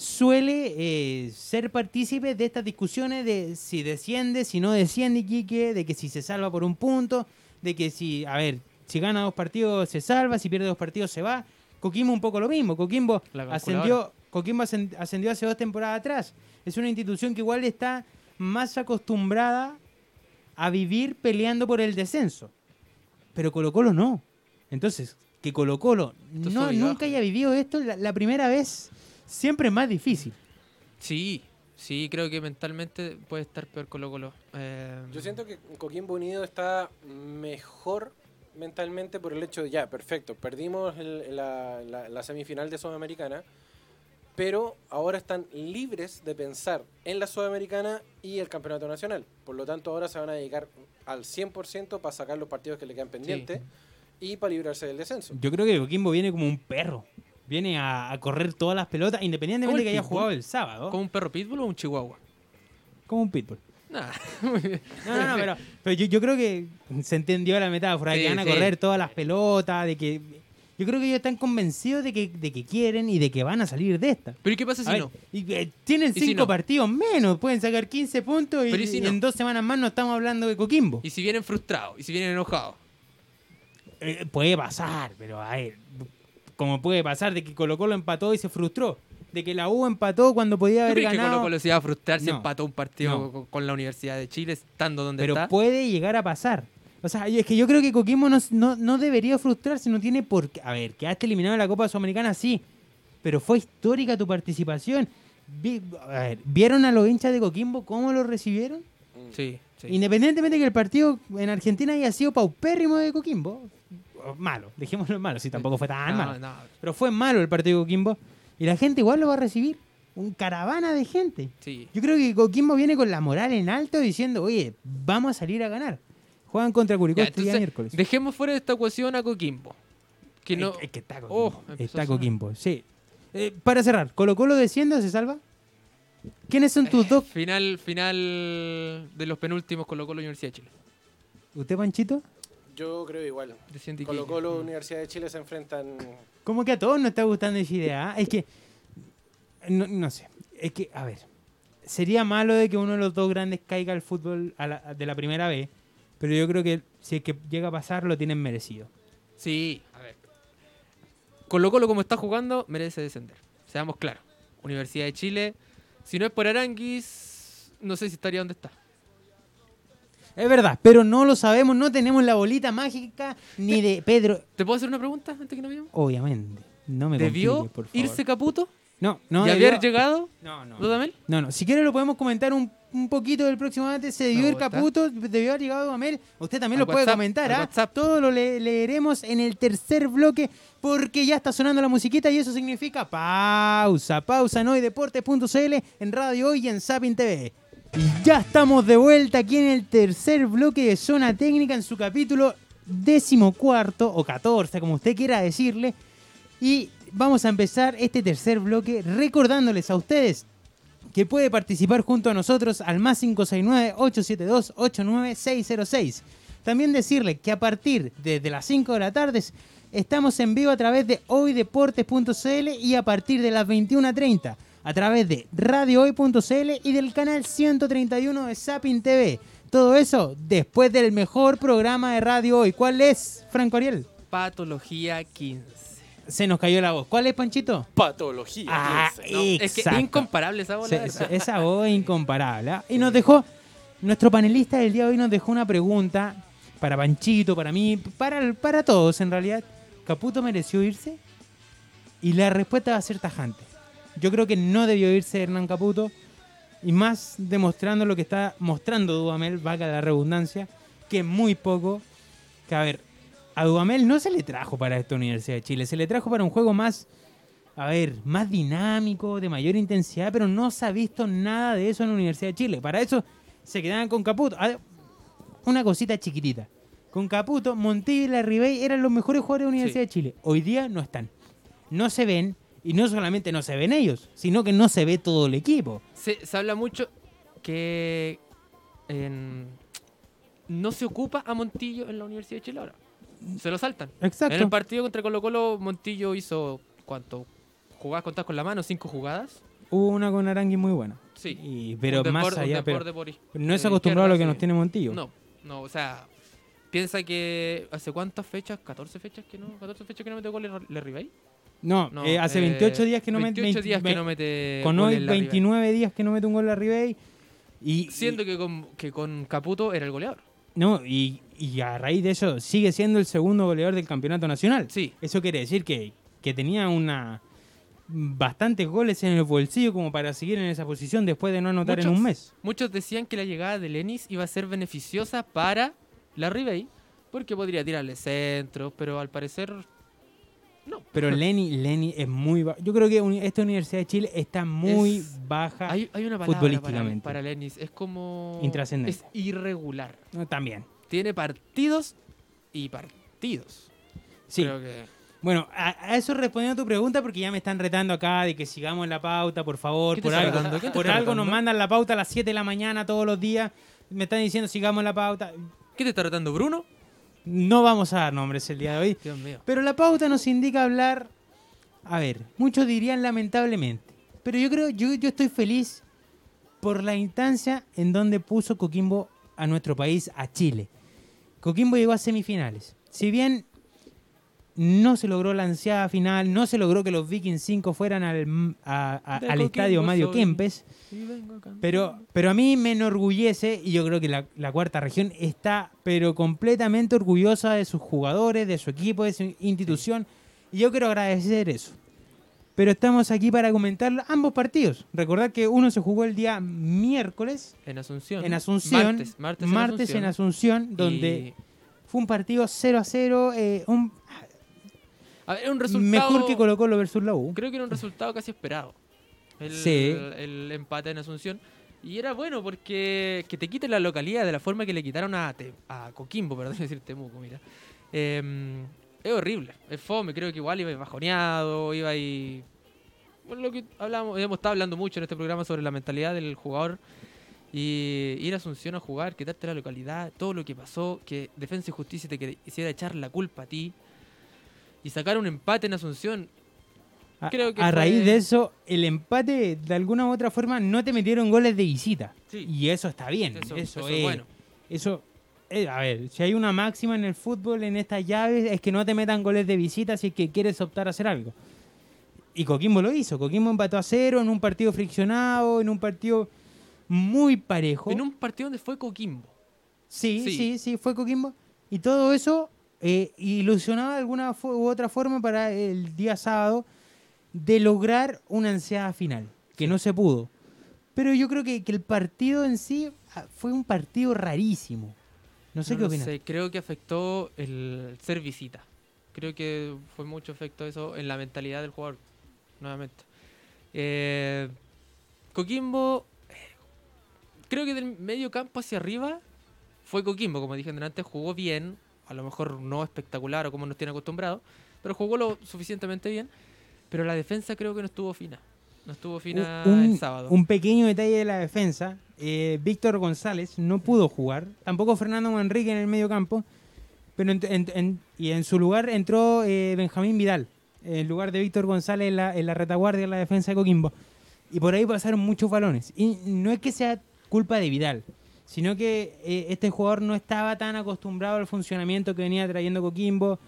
[SPEAKER 1] suele eh, ser partícipe de estas discusiones de si desciende, si no desciende Iquique, de que si se salva por un punto, de que si, a ver, si gana dos partidos se salva, si pierde dos partidos se va. Coquimbo un poco lo mismo. Coquimbo ascendió, Coquimbo ascend- ascendió hace dos temporadas atrás. Es una institución que igual está más acostumbrada a vivir peleando por el descenso. Pero Colo Colo no. Entonces, que Colo Colo no, nunca haya vivido esto la, la primera vez, siempre es más difícil.
[SPEAKER 2] Sí, sí, creo que mentalmente puede estar peor Colo Colo. Eh,
[SPEAKER 3] Yo siento que Coquimbo Unido está mejor mentalmente por el hecho de, ya, perfecto, perdimos el- la, la- la semifinal de Sudamericana, pero ahora están libres de pensar en la Sudamericana y el Campeonato Nacional. Por lo tanto, ahora se van a dedicar al 100% para sacar los partidos que le quedan pendientes y para librarse del descenso.
[SPEAKER 1] Yo creo que Coquimbo viene como un perro. Viene a, a correr todas las pelotas, independientemente de que haya
[SPEAKER 2] pitbull?
[SPEAKER 1] jugado el sábado.
[SPEAKER 2] ¿Como un perro pitbull o un chihuahua?
[SPEAKER 1] Como un pitbull.
[SPEAKER 2] Nah.
[SPEAKER 1] No, no, no, pero, pero yo, yo creo que se entendió la metáfora, de
[SPEAKER 2] Sí,
[SPEAKER 1] que van a
[SPEAKER 2] sí.
[SPEAKER 1] correr todas las pelotas, de que... Yo creo que ellos están convencidos de que, de que quieren y de que van a salir de esta.
[SPEAKER 2] Pero ¿y qué pasa si
[SPEAKER 1] ver,
[SPEAKER 2] no?
[SPEAKER 1] y, eh, tienen
[SPEAKER 2] ¿Y si
[SPEAKER 1] cinco
[SPEAKER 2] no?
[SPEAKER 1] partidos menos, pueden sacar 15 puntos y, en dos semanas más no estamos hablando de Coquimbo.
[SPEAKER 2] ¿Y si vienen frustrados? ¿Y si vienen enojados?
[SPEAKER 1] Eh, puede pasar, pero a ver, como puede pasar de que Colo Colo empató y se frustró, de que la U empató cuando podía
[SPEAKER 2] ¿Tú
[SPEAKER 1] haber
[SPEAKER 2] crees que
[SPEAKER 1] ganado,
[SPEAKER 2] Colo Colo se iba a frustrar si
[SPEAKER 1] No,
[SPEAKER 2] empató un partido
[SPEAKER 1] no.
[SPEAKER 2] con, con la Universidad de Chile estando donde
[SPEAKER 1] pero
[SPEAKER 2] está?
[SPEAKER 1] puede llegar a pasar. O sea, es que yo creo que Coquimbo no, no, no debería frustrarse, no tiene por qué. A ver, quedaste eliminado de la Copa Sudamericana, sí, pero fue histórica tu participación. Vi- a ver, ¿Vieron a los hinchas de Coquimbo cómo lo recibieron?
[SPEAKER 2] Sí, sí.
[SPEAKER 1] Independientemente que el partido en Argentina haya sido paupérrimo de Coquimbo, malo, dejémoslo malo, si tampoco fue tan
[SPEAKER 2] No,
[SPEAKER 1] malo.
[SPEAKER 2] no.
[SPEAKER 1] Pero fue malo el partido de Coquimbo y la gente igual lo va a recibir. Un caravana de gente.
[SPEAKER 2] Sí.
[SPEAKER 1] Yo creo que Coquimbo viene con la moral en alto diciendo, oye, vamos a salir a ganar. Juegan contra Curicó este día miércoles.
[SPEAKER 2] dejemos fuera de esta ecuación a Coquimbo. Que no...
[SPEAKER 1] Es, es que está Coquimbo.
[SPEAKER 2] Oh,
[SPEAKER 1] está. Coquimbo, sí. Eh, para cerrar, ¿Colo Colo desciende o se salva? ¿Quiénes son tus dos?
[SPEAKER 2] Final, final de los penúltimos Colo Colo Universidad de Chile.
[SPEAKER 1] ¿Usted, Panchito?
[SPEAKER 3] Yo creo igual. Colo. Colo,
[SPEAKER 2] Mm.
[SPEAKER 3] Universidad de Chile se enfrentan.
[SPEAKER 1] Como que a todos nos está gustando esa idea. ¿ah? Es que, no, no sé, es que, a ver, sería malo de que uno de los dos grandes caiga al fútbol a la- de la primera vez, pero yo creo que si es que llega a pasar, lo tienen merecido.
[SPEAKER 2] Sí, a ver. Colo Colo como está jugando, merece descender. Seamos claros. Universidad de Chile, si no es por Aranguis, no sé si estaría donde está.
[SPEAKER 1] Es verdad, pero no lo sabemos, no tenemos la bolita mágica ni de Pedro.
[SPEAKER 2] ¿Te puedo hacer una pregunta antes que nos vayamos?
[SPEAKER 1] Obviamente, no me
[SPEAKER 2] ¿Debió
[SPEAKER 1] complique, por favor.
[SPEAKER 2] irse Caputo
[SPEAKER 1] No, no.
[SPEAKER 2] y
[SPEAKER 1] debió-
[SPEAKER 2] haber llegado
[SPEAKER 1] No, no.
[SPEAKER 2] Dudamel?
[SPEAKER 1] No, no. Si quiere lo podemos comentar un, un poquito del próximo antes. Se debió
[SPEAKER 2] gusta.
[SPEAKER 1] Caputo, debió haber llegado Amel. Usted también
[SPEAKER 2] Al
[SPEAKER 1] lo puede comentar, ¿ah?
[SPEAKER 2] WhatsApp.
[SPEAKER 1] Todo lo le- leeremos en el tercer bloque porque ya está sonando la musiquita y eso significa pausa. Pausa en hoydeportes.cl, en Radio Hoy y en Sapin TV. Ya estamos de vuelta aquí en el tercer bloque de Zona Técnica en su capítulo decimocuarto o 14, como usted quiera decirle. Y vamos a empezar este tercer bloque recordándoles a ustedes que puede participar junto a nosotros al más 569-872-89606. También decirle que a partir de, de las 5 de la tarde estamos en vivo a través de hoydeportes.cl y a partir de las 21.30 a través de radiohoy.cl y del canal 131 de Sapin TV. Todo eso después del mejor programa de Radio Hoy. ¿Cuál es, Franco Ariel?
[SPEAKER 2] Patología 15.
[SPEAKER 1] Se nos cayó la voz. ¿Cuál es, Panchito?
[SPEAKER 3] Patología.
[SPEAKER 1] Ah,
[SPEAKER 3] 15, ¿no?
[SPEAKER 2] Es que
[SPEAKER 1] Exacto.
[SPEAKER 2] es incomparable esa
[SPEAKER 1] se- esa voz es incomparable. ¿ah? Y nos dejó, nuestro panelista del día de hoy nos dejó una pregunta para Panchito, para mí, para, para todos en realidad. ¿Caputo mereció irse? Y la respuesta va a ser tajante. Yo creo que no debió irse Hernán Caputo. Y más demostrando lo que está mostrando Dudamel, valga la redundancia, que es muy poco. Que a ver, a Dudamel no se le trajo para esta Universidad de Chile, se le trajo para un juego más a ver, más dinámico, de mayor intensidad, pero no se ha visto nada de eso en la Universidad de Chile. Para eso se quedaban con Caputo. Una cosita chiquitita. Con Caputo, Montillo y Larribey eran los mejores jugadores de la Universidad
[SPEAKER 2] Sí.
[SPEAKER 1] de Chile. Hoy día no están. No se ven, y no solamente no se ven ellos, sino que no se ve todo el equipo.
[SPEAKER 2] Se, se habla mucho que en- no se ocupa a Montillo en la Universidad de Chile ahora. Se lo saltan.
[SPEAKER 1] Exacto.
[SPEAKER 2] En el partido contra Colo Colo, Montillo hizo, ¿cuánto? ¿Jugadas contadas con la mano? ¿Cinco jugadas?
[SPEAKER 1] Hubo una con Arangui muy buena.
[SPEAKER 2] Sí.
[SPEAKER 1] Y- pero más allá, pero
[SPEAKER 2] por
[SPEAKER 1] no es acostumbrado a lo que nos tiene Montillo.
[SPEAKER 2] No, no, o sea, piensa que hace cuántas fechas, 14 fechas que no, 14 fechas que no mete gol Le Ribey.
[SPEAKER 1] No,
[SPEAKER 2] No,
[SPEAKER 1] eh, hace
[SPEAKER 2] eh,
[SPEAKER 1] 28 días que no mete
[SPEAKER 2] 28 días que no mete
[SPEAKER 1] con hoy
[SPEAKER 2] en la Ribey.
[SPEAKER 1] 29 días que no mete un gol a Ribey. Y,
[SPEAKER 2] Siendo que con, que con Caputo era el goleador.
[SPEAKER 1] No, y, y a raíz de eso sigue siendo el segundo goleador del campeonato nacional.
[SPEAKER 2] Sí.
[SPEAKER 1] Eso quiere decir que, que tenía una bastantes goles en el bolsillo como para seguir en esa posición después de no anotar en un mes.
[SPEAKER 2] Muchos decían que la llegada de Lenis iba a ser beneficiosa para la Ribey, porque podría tirarle centros, pero al parecer no.
[SPEAKER 1] Pero Lenny, Lenny es muy bajo. Yo creo que esta Universidad de Chile está muy
[SPEAKER 2] Es-
[SPEAKER 1] baja.
[SPEAKER 2] Hay, hay una palabra para,
[SPEAKER 1] futbolísticamente.
[SPEAKER 2] para Lenis, es como...
[SPEAKER 1] Intrascendente.
[SPEAKER 2] Es irregular.
[SPEAKER 1] No, también.
[SPEAKER 2] Tiene partidos y partidos.
[SPEAKER 1] Sí.
[SPEAKER 2] Creo que...
[SPEAKER 1] Bueno, a, eso respondiendo a tu pregunta, porque ya me están retando acá de que sigamos en la pauta, por favor.
[SPEAKER 2] ¿Qué te
[SPEAKER 1] Por algo, por algo nos mandan la pauta a las 7 de la mañana todos los días. Me están diciendo sigamos en la pauta.
[SPEAKER 2] ¿Qué te está retando Bruno?
[SPEAKER 1] No vamos a dar nombres el día de hoy.
[SPEAKER 2] Dios mío.
[SPEAKER 1] Pero la pauta nos indica hablar. A ver, muchos dirían lamentablemente. Pero yo creo, yo, yo estoy feliz por la instancia en donde puso Coquimbo a nuestro país, a Chile. Coquimbo llegó a semifinales. Si bien no se logró la ansiada final, no se logró que los Vikings 5 fueran al, a- a-
[SPEAKER 2] De
[SPEAKER 1] al estadio Mario. Kempes. Pero, pero a mí me enorgullece y yo creo que la, la cuarta región está pero completamente orgullosa de sus jugadores, de su equipo, de su institución. Y yo quiero agradecer eso. Pero estamos aquí para comentar ambos partidos. Recordad que uno se jugó el día miércoles
[SPEAKER 2] En Asunción.
[SPEAKER 1] en Asunción,
[SPEAKER 2] Martes, martes, en
[SPEAKER 1] martes en
[SPEAKER 2] Asunción.
[SPEAKER 1] Asunción, donde
[SPEAKER 2] Y-
[SPEAKER 1] fue un partido 0 a 0, eh, un,
[SPEAKER 2] A ver, un resultado...
[SPEAKER 1] mejor que Colo Colo versus la U.
[SPEAKER 2] Creo que era un resultado casi esperado. El,
[SPEAKER 1] Sí.
[SPEAKER 2] el empate en Asunción. Y era bueno porque que te quiten la localidad de la forma que le quitaron a, Te- a Coquimbo, perdón, decir Temuco, mira. Eh, es horrible, es fome, creo que igual iba bajoneado, iba ahí... bueno, lo que hablamos, hemos estado hablando mucho en este programa sobre la mentalidad del jugador y ir a Asunción a jugar, quitarte la localidad, todo lo que pasó, que Defensa y Justicia te quisiera echar la culpa a ti y sacar un empate en Asunción.
[SPEAKER 1] A,
[SPEAKER 2] Creo que
[SPEAKER 1] a
[SPEAKER 2] fue-
[SPEAKER 1] raíz de eso, el empate, de alguna u otra forma, no te metieron goles de visita.
[SPEAKER 2] Sí.
[SPEAKER 1] Y eso está bien.
[SPEAKER 2] Eso,
[SPEAKER 1] Eso,
[SPEAKER 2] eso
[SPEAKER 1] es
[SPEAKER 2] es bueno.
[SPEAKER 1] Eso, eh, a ver, si hay una máxima en el fútbol en estas llaves es que no te metan goles de visita si es que quieres optar a hacer algo. Y Coquimbo lo hizo. Coquimbo empató a cero en un partido friccionado, en un partido muy parejo.
[SPEAKER 2] En un partido donde fue Coquimbo.
[SPEAKER 1] Sí,
[SPEAKER 2] Sí.
[SPEAKER 1] sí, sí, fue Coquimbo. Y todo eso eh, ilusionaba de alguna u otra forma para el día sábado de lograr una ansiada final, que no se pudo. Pero yo creo que, que el partido en sí ah, fue un partido rarísimo. No sé
[SPEAKER 2] No
[SPEAKER 1] qué opinas.
[SPEAKER 2] sé, creo que afectó el ser visita. Creo que fue mucho efecto eso en la mentalidad del jugador. Nuevamente. Eh, Coquimbo, eh, creo que del medio campo hacia arriba fue Coquimbo, como dije antes, jugó bien. A lo mejor no espectacular o como nos tiene acostumbrados, pero jugó lo suficientemente bien. Pero la defensa creo que no estuvo fina. No estuvo fina
[SPEAKER 1] un,
[SPEAKER 2] el sábado.
[SPEAKER 1] un pequeño detalle de la defensa. eh, Víctor González no pudo jugar. Tampoco Fernando Manrique en el medio campo. Pero en- en- en- y en su lugar entró eh, Benjamín Vidal. En lugar de Víctor González en la, en la retaguardia en la defensa de Coquimbo. Y por ahí pasaron muchos balones. Y no es que sea culpa de Vidal. Sino que eh, este jugador no estaba tan acostumbrado al funcionamiento que venía trayendo Coquimbo.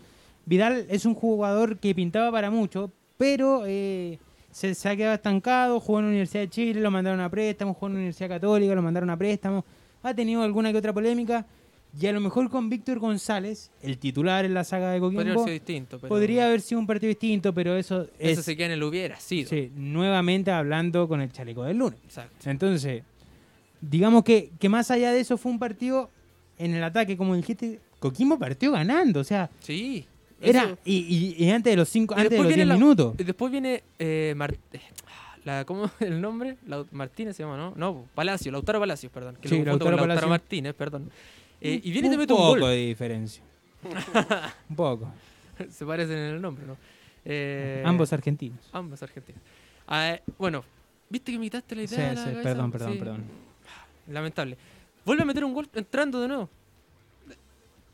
[SPEAKER 1] Vidal es un jugador que pintaba para mucho, pero eh, se, se ha quedado estancado, jugó en la Universidad de Chile, lo mandaron a préstamo, jugó en la Universidad Católica, lo mandaron a préstamo, ha tenido alguna que otra polémica, y a lo mejor con Víctor González, el titular en la saga de
[SPEAKER 2] Podría haber
[SPEAKER 1] Coquimbo,
[SPEAKER 2] sido distinto. Pero
[SPEAKER 1] podría haber sido un partido distinto, pero eso es
[SPEAKER 2] Eso se queda en el hubiera sido.
[SPEAKER 1] sí, nuevamente hablando con el chaleco del lunes.
[SPEAKER 2] Exacto.
[SPEAKER 1] Entonces, digamos que, que más allá de eso fue un partido en el ataque, como dijiste, Coquimbo partió ganando, o sea,
[SPEAKER 2] Sí.
[SPEAKER 1] era y, y- y antes de los cinco, antes de los
[SPEAKER 2] viene
[SPEAKER 1] 10
[SPEAKER 2] la-
[SPEAKER 1] minutos.
[SPEAKER 2] Y Después viene eh, Mar- eh, la, ¿cómo el nombre? Lau- Martínez se llama, ¿no? No, Palacio, Lautaro Palacios, perdón. Que
[SPEAKER 1] Sí,
[SPEAKER 2] lo
[SPEAKER 1] Lautaro
[SPEAKER 2] con Lautaro
[SPEAKER 1] Palacio.
[SPEAKER 2] Martínez, perdón. Eh, y viene y te
[SPEAKER 1] un
[SPEAKER 2] mete un
[SPEAKER 1] poco
[SPEAKER 2] gol.
[SPEAKER 1] de diferencia. un poco.
[SPEAKER 2] se parecen en el nombre, ¿no? Eh,
[SPEAKER 1] Ambos argentinos.
[SPEAKER 2] Ambos argentinos. Ah, bueno, ¿viste que me quitaste la
[SPEAKER 1] Sí,
[SPEAKER 2] idea? de la
[SPEAKER 1] sí,
[SPEAKER 2] cabeza?
[SPEAKER 1] perdón, perdón,
[SPEAKER 2] Sí.
[SPEAKER 1] perdón.
[SPEAKER 2] Lamentable. Vuelve a meter un gol entrando de nuevo.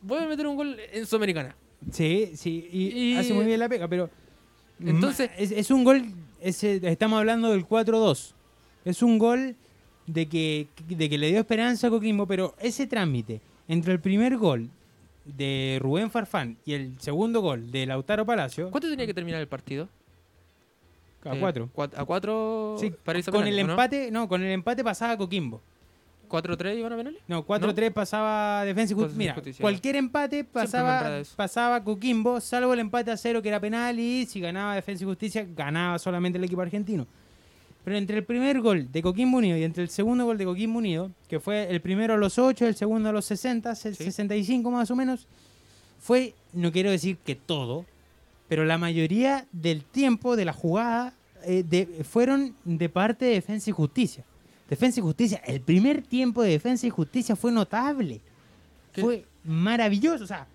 [SPEAKER 2] Vuelve a meter un gol en Sudamericana.
[SPEAKER 1] Sí, sí, y,
[SPEAKER 2] Y-
[SPEAKER 1] hace muy bien la pega, pero
[SPEAKER 2] Entonces-
[SPEAKER 1] es, es un gol, ese- estamos hablando del 4-2. Es un gol de que, de que le dio esperanza a Coquimbo, pero ese trámite entre el primer gol de Rubén Farfán y el segundo gol de Lautaro Palacio,
[SPEAKER 2] ¿Cuánto tenía que terminar el partido?
[SPEAKER 1] a
[SPEAKER 2] Eh,
[SPEAKER 1] 4.
[SPEAKER 2] cuat- A 4
[SPEAKER 1] Sí,
[SPEAKER 2] para irse a
[SPEAKER 1] con el empate, no, con el empate pasaba Coquimbo.
[SPEAKER 2] 4-3 iban a penales.
[SPEAKER 1] No, 4-3 pasaba Defensa y Justicia. Mira,
[SPEAKER 2] Justicia,
[SPEAKER 1] cualquier empate pasaba, pasaba Coquimbo, salvo el empate a cero que era penal y si ganaba Defensa y Justicia, ganaba solamente el equipo argentino. Pero entre el primer gol de Coquimbo Unido y entre el segundo gol de Coquimbo Unido, que fue el primero a los 8, el segundo a los 60, se-
[SPEAKER 2] Sí.
[SPEAKER 1] 65 más o menos, fue, no quiero decir que todo, pero la mayoría del tiempo de la jugada eh, de- fueron de parte de Defensa y Justicia. Defensa y Justicia, el primer tiempo de Defensa y Justicia fue notable.
[SPEAKER 2] ¿Qué?
[SPEAKER 1] Fue maravilloso. O sea,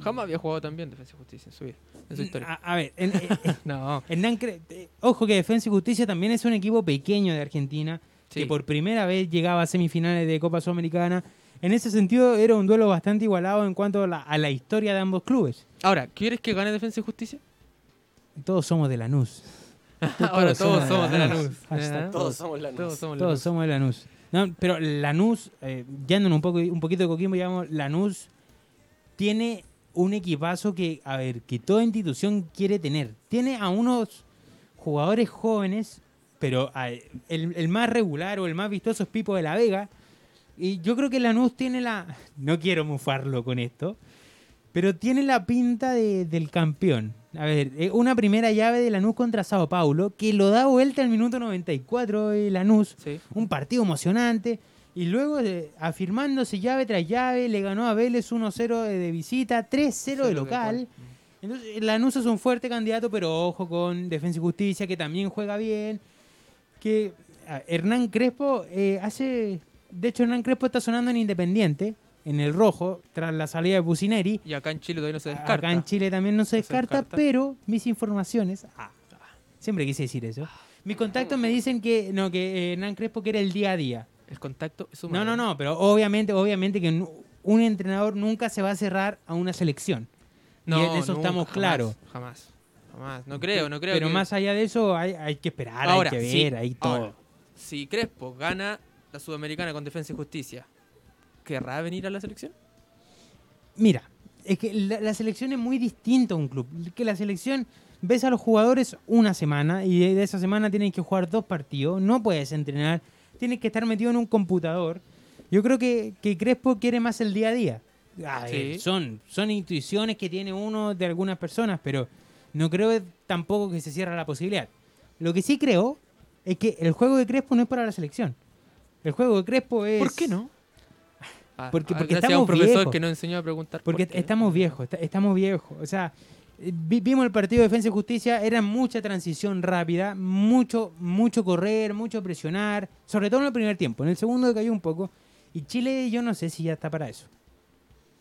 [SPEAKER 2] Jamás había jugado tan bien Defensa y Justicia en su vida, en su historia.
[SPEAKER 1] a, a ver, en- en-
[SPEAKER 2] no.
[SPEAKER 1] Hernán eh, ojo que Defensa y Justicia también es un equipo pequeño de Argentina
[SPEAKER 2] Sí.
[SPEAKER 1] que por primera vez llegaba a semifinales de Copa Sudamericana. En ese sentido era un duelo bastante igualado en cuanto a la, a la historia de ambos clubes.
[SPEAKER 2] Ahora, ¿quieres que gane Defensa y Justicia?
[SPEAKER 1] Todos somos de Lanús.
[SPEAKER 2] Ahora todos somos de
[SPEAKER 1] Lanús.
[SPEAKER 2] Lanús.
[SPEAKER 1] Hashtag
[SPEAKER 2] ¿eh?
[SPEAKER 3] Todos somos la
[SPEAKER 2] Todos somos
[SPEAKER 1] Todos
[SPEAKER 2] Lanús.
[SPEAKER 1] somos de Lanús. No, pero Lanús, eh, yéndonos un, poco, un poquito de Coquimbo, digamos, Lanús tiene un equipazo que, a ver, que toda institución quiere tener. Tiene a unos jugadores jóvenes, pero a- el, el más regular o el más vistoso es Pipo de la Vega. Y yo creo que Lanús tiene la... No quiero mufarlo con esto, pero tiene la pinta de- del campeón. A ver, eh, una primera llave de Lanús contra Sao Paulo, que lo da vuelta al minuto 94 de Lanús.
[SPEAKER 2] Sí.
[SPEAKER 1] Un partido emocionante. Y luego, eh, afirmándose llave tras llave, le ganó a Vélez 1-0 de, de visita, 3-0 de local. Entonces, Lanús es un fuerte candidato, pero ojo con Defensa y Justicia, que también juega bien. Que Hernán Crespo eh, hace. De hecho, Hernán Crespo está sonando en Independiente, en el rojo, tras la salida de Bucineri.
[SPEAKER 2] Y acá en Chile todavía no se descarta.
[SPEAKER 1] Acá en Chile también no se
[SPEAKER 2] No se
[SPEAKER 1] descarta, pero mis informaciones. ah, Siempre quise decir eso. Mis contactos me dicen que no que eh, Hernán Crespo que era el día a día.
[SPEAKER 2] El contacto es
[SPEAKER 1] No, no, no, pero obviamente, obviamente que un entrenador nunca se va a cerrar a una selección. y en eso estamos claros.
[SPEAKER 2] Jamás. Jamás. No creo, no creo.
[SPEAKER 1] Pero
[SPEAKER 2] que-
[SPEAKER 1] más allá de eso hay, hay que esperar,
[SPEAKER 2] Ahora,
[SPEAKER 1] hay que
[SPEAKER 2] sí,
[SPEAKER 1] ver, hay todo.
[SPEAKER 2] ahora, si Crespo gana la Sudamericana con Defensa y Justicia, ¿querrá venir a la selección?
[SPEAKER 1] Mira, es que la, la selección es muy distinta a un club. Que la selección ves a los jugadores una semana y de, de esa semana tienen que jugar dos partidos, no puedes entrenar, tienes que estar metido en un computador. Yo creo que, que Crespo quiere más el día a día. A ver,
[SPEAKER 2] Sí.
[SPEAKER 1] son, son intuiciones que tiene uno de algunas personas, pero no creo tampoco que se cierre la posibilidad. Lo que sí creo es que el juego de Crespo no es para la selección. El juego de Crespo es...
[SPEAKER 2] ¿Por qué no? Ah,
[SPEAKER 1] Porque-
[SPEAKER 2] ah,
[SPEAKER 1] porque
[SPEAKER 2] gracias a
[SPEAKER 1] estamos
[SPEAKER 2] un profesor
[SPEAKER 1] viejos.
[SPEAKER 2] que nos enseñó a preguntar.
[SPEAKER 1] Porque
[SPEAKER 2] por qué.
[SPEAKER 1] estamos viejos, estamos viejos. O sea, eh, vi- vimos el partido de Defensa y Justicia, era mucha transición rápida, mucho, mucho correr, mucho presionar, sobre todo en el primer tiempo. En el segundo cayó un poco. Y Chile yo no sé si ya está para eso.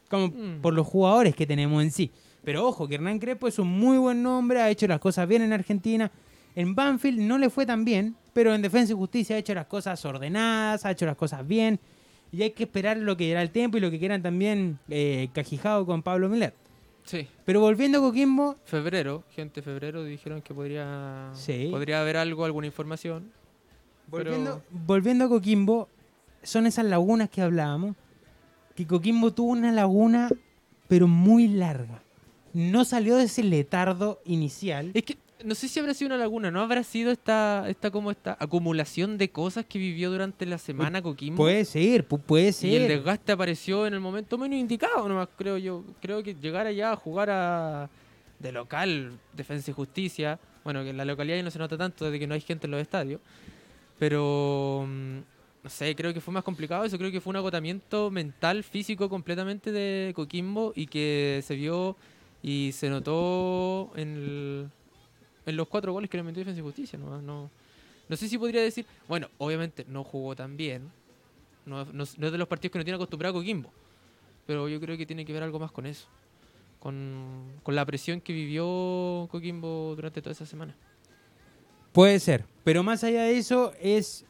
[SPEAKER 1] Como
[SPEAKER 2] Mm.
[SPEAKER 1] por los jugadores que tenemos en sí. Pero ojo, que Hernán Crespo es un muy buen nombre, ha hecho las cosas bien en Argentina. En Banfield no le fue tan bien, pero en Defensa y Justicia ha hecho las cosas ordenadas, ha hecho las cosas bien. Y hay que esperar lo que era el tiempo y lo que quieran también eh, Cajijado con Pablo Milet.
[SPEAKER 2] Sí.
[SPEAKER 1] Pero volviendo a Coquimbo,
[SPEAKER 2] Febrero, gente febrero dijeron que podría,
[SPEAKER 1] Sí.
[SPEAKER 2] podría haber algo, alguna información.
[SPEAKER 1] volviendo,
[SPEAKER 2] Pero-
[SPEAKER 1] volviendo a Coquimbo, son esas lagunas que hablábamos. Que Coquimbo tuvo una laguna, pero muy larga. No salió de ese letardo inicial.
[SPEAKER 2] Es que no sé si habrá sido una laguna, ¿no habrá sido esta, esta como esta acumulación de cosas que vivió durante la semana Coquimbo?
[SPEAKER 1] Puede ser, pu- puede
[SPEAKER 2] y el
[SPEAKER 1] ser.
[SPEAKER 2] desgaste apareció en el momento menos indicado, nomás creo yo. Creo que llegar allá a jugar a de local, Defensa y Justicia, bueno, que en la localidad ya no se nota tanto desde que no hay gente en los estadios, pero mm, no sé, creo que fue más complicado eso, creo que fue un agotamiento mental, físico completamente de Coquimbo y que se vio y se notó en, el- en los cuatro goles que le metió Defensa y Justicia, no, no, no sé si podría decir, bueno, obviamente no jugó tan bien, no, no- no es de los partidos que no tiene acostumbrado Coquimbo. Pero yo creo que tiene que ver algo más con eso. Con, con la presión que vivió Coquimbo durante toda esa semana.
[SPEAKER 1] Puede ser. Pero más allá de eso, es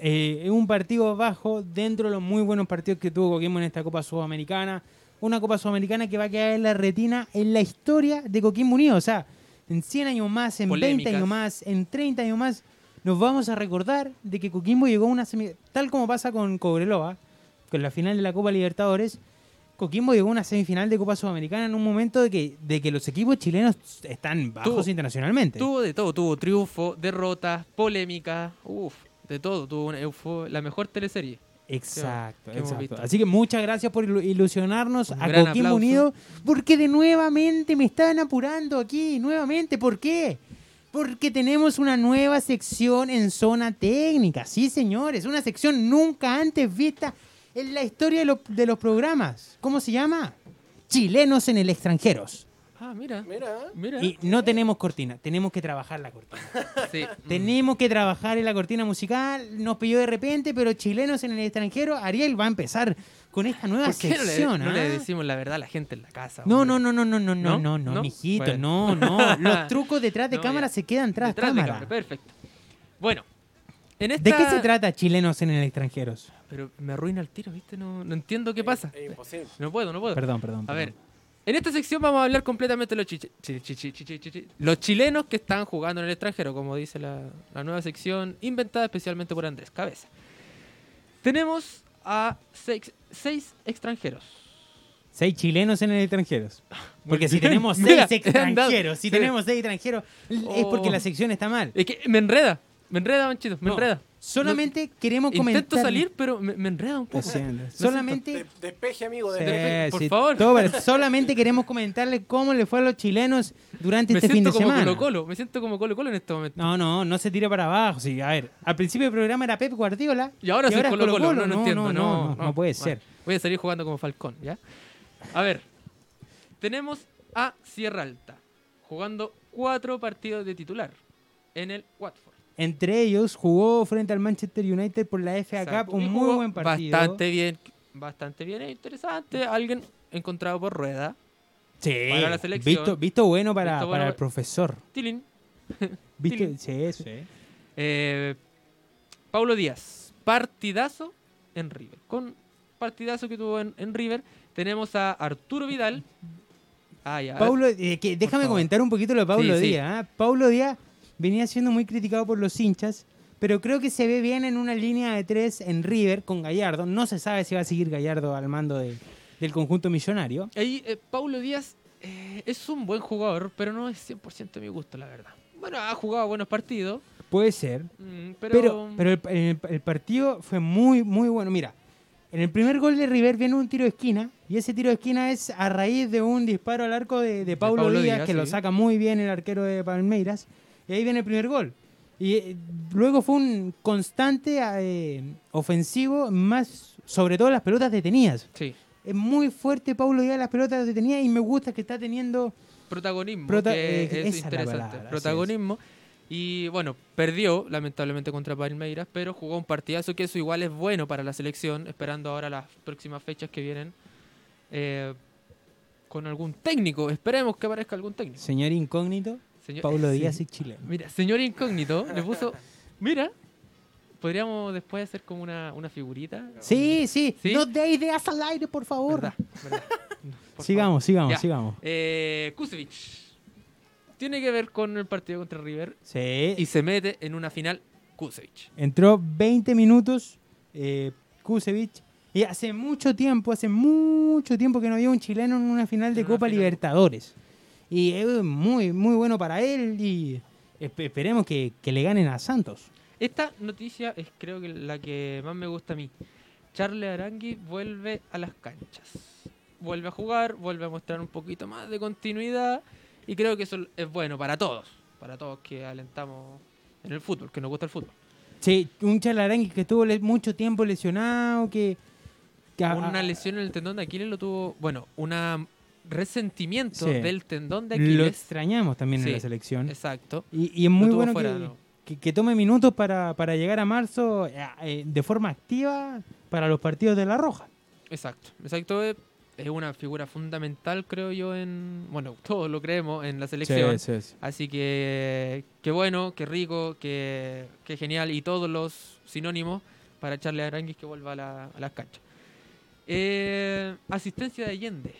[SPEAKER 1] eh, un partido bajo dentro de los muy buenos partidos que tuvo Coquimbo en esta Copa Sudamericana. Una Copa Sudamericana que va a quedar en la retina en la historia de Coquimbo Unido. O sea, en 100 años más, en 20
[SPEAKER 2] Polémicas.
[SPEAKER 1] años más, en 30 años más, nos vamos a recordar de que Coquimbo llegó a una semi... Tal como pasa con Cobreloa, con la final de la Copa Libertadores, Coquimbo llegó a una semifinal de Copa Sudamericana en un momento de que, de que los equipos chilenos están bajos
[SPEAKER 2] Tuvo-
[SPEAKER 1] internacionalmente.
[SPEAKER 2] Tuvo de todo, tuvo triunfo, derrotas, polémica, uff, de todo. Tuvo una, fue la mejor teleserie.
[SPEAKER 1] Exacto,
[SPEAKER 2] que
[SPEAKER 1] exacto. Así que muchas gracias por ilu- ilusionarnos
[SPEAKER 2] Un
[SPEAKER 1] a Coquimbo
[SPEAKER 2] aplauso.
[SPEAKER 1] Unido, porque de nuevamente me están apurando aquí, nuevamente, ¿por qué? Porque tenemos una nueva sección en zona técnica, sí señores, una sección nunca antes vista en la historia de, lo- de los programas. ¿Cómo se llama? Chilenos en el extranjeros.
[SPEAKER 2] Ah, mira.
[SPEAKER 3] Mira,
[SPEAKER 2] Mira.
[SPEAKER 1] Y no tenemos cortina, tenemos que trabajar la cortina.
[SPEAKER 2] Sí.
[SPEAKER 1] Tenemos que trabajar en la cortina musical, nos pilló de repente, pero chilenos en el extranjero, Ariel va a empezar con esta nueva
[SPEAKER 2] ¿Por qué no le,
[SPEAKER 1] sección.
[SPEAKER 2] no le
[SPEAKER 1] ¿ah?
[SPEAKER 2] decimos la verdad a la gente en la casa?
[SPEAKER 1] No, no, no, no, no, no, no,
[SPEAKER 2] ¿No?
[SPEAKER 1] no, no,
[SPEAKER 2] ¿No?
[SPEAKER 1] mijito,
[SPEAKER 2] Bueno.
[SPEAKER 1] no, no. Los trucos detrás de
[SPEAKER 2] No,
[SPEAKER 1] cámara
[SPEAKER 2] ya.
[SPEAKER 1] se quedan tras
[SPEAKER 2] Detrás de
[SPEAKER 1] cámara.
[SPEAKER 2] cámara, Perfecto. Bueno. En esta...
[SPEAKER 1] ¿De qué se trata chilenos en el extranjero?
[SPEAKER 2] Pero me arruina el tiro, ¿viste? No, no entiendo qué pasa.
[SPEAKER 3] Es imposible.
[SPEAKER 2] No puedo, no puedo.
[SPEAKER 1] Perdón, perdón.
[SPEAKER 2] A ver. En esta sección vamos a hablar completamente de los, chi- los chilenos que están jugando en el extranjero, como dice la, la nueva sección inventada especialmente por Andrés Cabeza. Tenemos a seis, seis extranjeros.
[SPEAKER 1] Seis chilenos en el extranjero. Porque si tenemos seis
[SPEAKER 2] Mira,
[SPEAKER 1] extranjeros, si tenemos seis extranjeros, es
[SPEAKER 2] Oh.
[SPEAKER 1] porque la sección está mal.
[SPEAKER 2] Es que me enreda, me enreda, Manchito, me
[SPEAKER 1] No,
[SPEAKER 2] enreda.
[SPEAKER 1] Solamente queremos comentar.
[SPEAKER 2] Intento salir, pero me, me enreda un poco.
[SPEAKER 1] siento. Solamente.
[SPEAKER 3] De- despeje, amigo.
[SPEAKER 1] Sí,
[SPEAKER 3] despeje.
[SPEAKER 2] por
[SPEAKER 1] sí,
[SPEAKER 2] favor.
[SPEAKER 1] todo vale. solamente queremos comentarles cómo le fue a los chilenos durante
[SPEAKER 2] Me
[SPEAKER 1] este fin
[SPEAKER 2] siento
[SPEAKER 1] de
[SPEAKER 2] como
[SPEAKER 1] semana.
[SPEAKER 2] Colo Colo, me siento como Colo Colo en este momento.
[SPEAKER 1] No, no, no se tire para abajo. Sí, a ver, al principio del programa era Pep Guardiola.
[SPEAKER 2] Y ahora soy
[SPEAKER 1] es
[SPEAKER 2] Colo Colo,
[SPEAKER 1] Colo-Colo.
[SPEAKER 2] no, no,
[SPEAKER 1] No,
[SPEAKER 2] entiendo.
[SPEAKER 1] no,
[SPEAKER 2] No,
[SPEAKER 1] no, no puede ser.
[SPEAKER 2] Voy a salir jugando como Falcón, ¿ya? A ver, tenemos a Sierra Alta jugando cuatro partidos de titular en el Watford.
[SPEAKER 1] Entre ellos jugó frente al Manchester United por la FA
[SPEAKER 2] Exacto.
[SPEAKER 1] Cup, un muy buen partido.
[SPEAKER 2] Bastante bien, bastante bien, e interesante. Alguien encontrado por rueda.
[SPEAKER 1] Sí,
[SPEAKER 2] para la selección.
[SPEAKER 1] Visto, visto bueno para,
[SPEAKER 2] Visto bueno
[SPEAKER 1] para el profesor.
[SPEAKER 2] Tilín.
[SPEAKER 1] Sí, sí.
[SPEAKER 2] Eh, Paulo Díaz, partidazo en River. Con partidazo que tuvo en, en River, tenemos a Arturo Vidal. Ah, ya.
[SPEAKER 1] Paulo, eh, que déjame comentar un poquito lo de Paulo
[SPEAKER 2] Sí, sí.
[SPEAKER 1] Díaz. ¿ah? Paulo Díaz venía siendo muy criticado por los hinchas, pero creo que se ve bien en una línea de tres en River con Gallardo. No se sabe si va a seguir Gallardo al mando de- del conjunto millonario.
[SPEAKER 2] Ahí, eh, Paulo Díaz eh, es un buen jugador, pero no es 100% de mi gusto, la verdad. Bueno, ha jugado buenos partidos,
[SPEAKER 1] Puede ser.
[SPEAKER 2] mm,
[SPEAKER 1] Pero,
[SPEAKER 2] pero,
[SPEAKER 1] pero, el, el- el partido fue muy, muy bueno. Mira, en el primer gol de River viene un tiro de esquina, y ese tiro de esquina es a raíz de un disparo al arco de, de Paulo,
[SPEAKER 2] Paulo
[SPEAKER 1] Díaz,
[SPEAKER 2] Díaz,
[SPEAKER 1] que lo
[SPEAKER 2] sí.
[SPEAKER 1] saca muy bien el arquero de Palmeiras, y ahí viene el primer gol. Y eh, luego fue un constante eh, ofensivo, más sobre todo las pelotas detenidas.
[SPEAKER 2] sí,
[SPEAKER 1] Es muy fuerte Paulo Díaz en las pelotas detenidas y me gusta que está teniendo
[SPEAKER 2] protagonismo,
[SPEAKER 1] Prota-
[SPEAKER 2] que
[SPEAKER 1] eh,
[SPEAKER 2] es interesante.
[SPEAKER 1] palabra,
[SPEAKER 2] protagonismo. Y bueno, perdió lamentablemente contra Palmeiras, pero jugó un partidazo que eso igual es bueno para la selección, esperando ahora las próximas fechas que vienen eh, con algún técnico. Esperemos que aparezca algún técnico.
[SPEAKER 1] señor incógnito,
[SPEAKER 2] Señor-
[SPEAKER 1] Paulo
[SPEAKER 2] Sí.
[SPEAKER 1] Díaz y chileno.
[SPEAKER 2] Mira, señor incógnito le puso. Mira, podríamos después hacer como una, una figurita.
[SPEAKER 1] Sí, sí,
[SPEAKER 2] ¿Sí?
[SPEAKER 1] no dé ideas al aire, por favor.
[SPEAKER 2] ¿Verdad? ¿Verdad? Por
[SPEAKER 1] sigamos, sigamos,
[SPEAKER 2] Ya.
[SPEAKER 1] sigamos.
[SPEAKER 2] Eh, Kusevich. Tiene que ver con el partido contra River
[SPEAKER 1] Sí,
[SPEAKER 2] y se mete en una final Kusevich.
[SPEAKER 1] entró 20 minutos eh, Kusevich. Y hace mucho tiempo, hace mucho tiempo que no había un chileno en una final de
[SPEAKER 2] una
[SPEAKER 1] Copa
[SPEAKER 2] final.
[SPEAKER 1] Libertadores. Y es muy, muy bueno para él y esp- esperemos que, que le ganen a Santos.
[SPEAKER 2] Esta noticia es creo que la que más me gusta a mí. Charles Arangui vuelve a las canchas. Vuelve a jugar, vuelve a mostrar un poquito más de continuidad y creo que eso es bueno para todos, para todos que alentamos en el fútbol, que nos gusta el fútbol.
[SPEAKER 1] Sí, un chalarangui que estuvo mucho tiempo lesionado, que...
[SPEAKER 2] Una lesión en el tendón de Aquiles lo tuvo, bueno, un resentimiento
[SPEAKER 1] Sí.
[SPEAKER 2] del tendón de
[SPEAKER 1] Lo
[SPEAKER 2] Aquiles.
[SPEAKER 1] extrañamos también
[SPEAKER 2] Sí,
[SPEAKER 1] en la selección.
[SPEAKER 2] Exacto.
[SPEAKER 1] Y, y es muy bueno
[SPEAKER 2] fuera,
[SPEAKER 1] que,
[SPEAKER 2] ¿no?
[SPEAKER 1] que- que tome minutos para, para llegar a marzo eh, eh, de forma activa para los partidos de La Roja.
[SPEAKER 2] Exacto, exacto. Es una figura fundamental, creo yo, en. Bueno, todos lo creemos en la selección. Así que. Qué bueno, qué rico, qué, qué genial. Y todos los sinónimos para echarle a Aranguis que vuelva a, la- a las canchas. Eh, asistencia de Allende.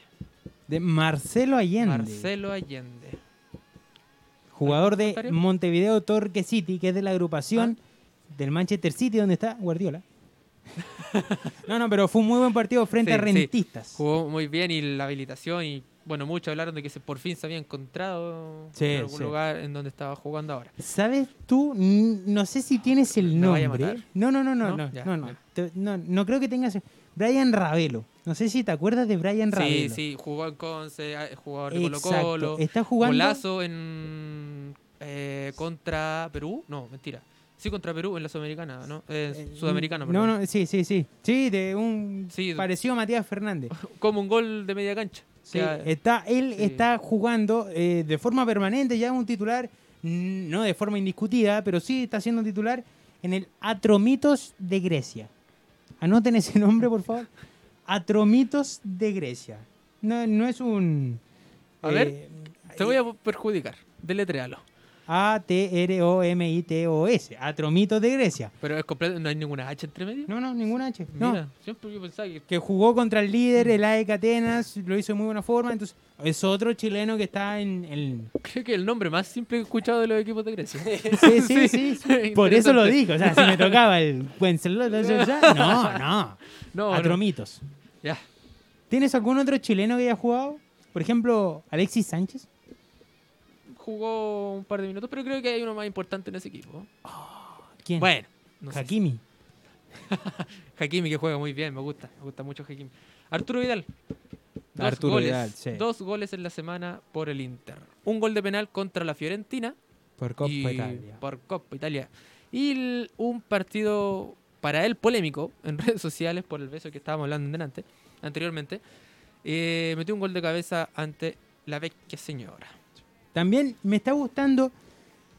[SPEAKER 1] De Marcelo Allende,
[SPEAKER 2] Marcelo Allende.
[SPEAKER 1] jugador de? Montevideo Torque City, que es de la agrupación del Manchester City, donde está Guardiola. no, no, pero fue un muy buen partido frente
[SPEAKER 2] Sí,
[SPEAKER 1] a
[SPEAKER 2] sí.
[SPEAKER 1] Rentistas.
[SPEAKER 2] Jugó muy bien y la habilitación. Y bueno, muchos hablaron de que se, por fin se había encontrado
[SPEAKER 1] Sí,
[SPEAKER 2] en algún
[SPEAKER 1] sí.
[SPEAKER 2] lugar en donde estaba jugando ahora.
[SPEAKER 1] ¿Sabes tú? No sé si tienes el
[SPEAKER 2] ¿Me vaya a
[SPEAKER 1] nombre. No, no, no, no,
[SPEAKER 2] ¿No?
[SPEAKER 1] no,
[SPEAKER 2] Ya,
[SPEAKER 1] no, no. no, no creo que tengas. Brian Ravelo. No sé si te acuerdas de Brian
[SPEAKER 2] Sí,
[SPEAKER 1] Ravelo.
[SPEAKER 2] sí, jugó en Conce, eh, jugador de. Colo Colo.
[SPEAKER 1] Está jugando.
[SPEAKER 2] Golazo en eh, contra Perú. No, mentira. Sí, contra Perú en la Sudamericana, ¿no? Eh,
[SPEAKER 1] Eh,
[SPEAKER 2] Sudamericana,
[SPEAKER 1] No,
[SPEAKER 2] perdón.
[SPEAKER 1] no, sí, sí, sí. Sí, de un
[SPEAKER 2] Sí.
[SPEAKER 1] parecido a Matías Fernández.
[SPEAKER 2] Como un gol de media cancha.
[SPEAKER 1] Sí, está, él
[SPEAKER 2] sí.
[SPEAKER 1] está jugando eh, de forma permanente, ya un titular, no de forma indiscutida, pero sí está siendo titular en el Atromitos de Grecia. Anoten ese nombre, por favor. Atromitos de Grecia. No, no es un...
[SPEAKER 2] A ver, Te voy a perjudicar. Deletréalo.
[SPEAKER 1] A-T-R-O-M-I-T-O-S. Atromitos de Grecia.
[SPEAKER 2] Pero es completo, no hay ninguna H entre medio.
[SPEAKER 1] No, no, ningún H. No.
[SPEAKER 2] Mira, siempre yo pensaba que.
[SPEAKER 1] que jugó contra el líder, el AEK Atenas, lo hizo de muy buena forma, entonces es otro chileno que está en el...
[SPEAKER 2] Creo que el nombre más simple que he escuchado de los equipos de Grecia.
[SPEAKER 1] Sí, sí, sí, sí. Por eso lo digo, o sea, si me tocaba el no, No,
[SPEAKER 2] no.
[SPEAKER 1] Atromitos.
[SPEAKER 2] Ya.
[SPEAKER 1] ¿Tienes algún otro chileno que haya jugado? Por ejemplo, Alexis Sánchez.
[SPEAKER 2] Jugó un par de minutos, pero creo que hay uno más importante en ese equipo.
[SPEAKER 1] ¿Quién?
[SPEAKER 2] Bueno, no sé si-
[SPEAKER 1] Hakimi.
[SPEAKER 2] Hakimi que juega muy bien, me gusta, me gusta mucho Hakimi. Arturo Vidal. Dos
[SPEAKER 1] Arturo
[SPEAKER 2] goles,
[SPEAKER 1] Vidal, sí.
[SPEAKER 2] Dos goles en la semana por el Inter. Un gol de penal contra la Fiorentina
[SPEAKER 1] Por Copa
[SPEAKER 2] y
[SPEAKER 1] Italia.
[SPEAKER 2] por Coppa Italia. Y el- un partido para él polémico en redes sociales por el beso que estábamos hablando delante, anteriormente. Eh, metió un gol de cabeza ante la vecchia señora.
[SPEAKER 1] También me está gustando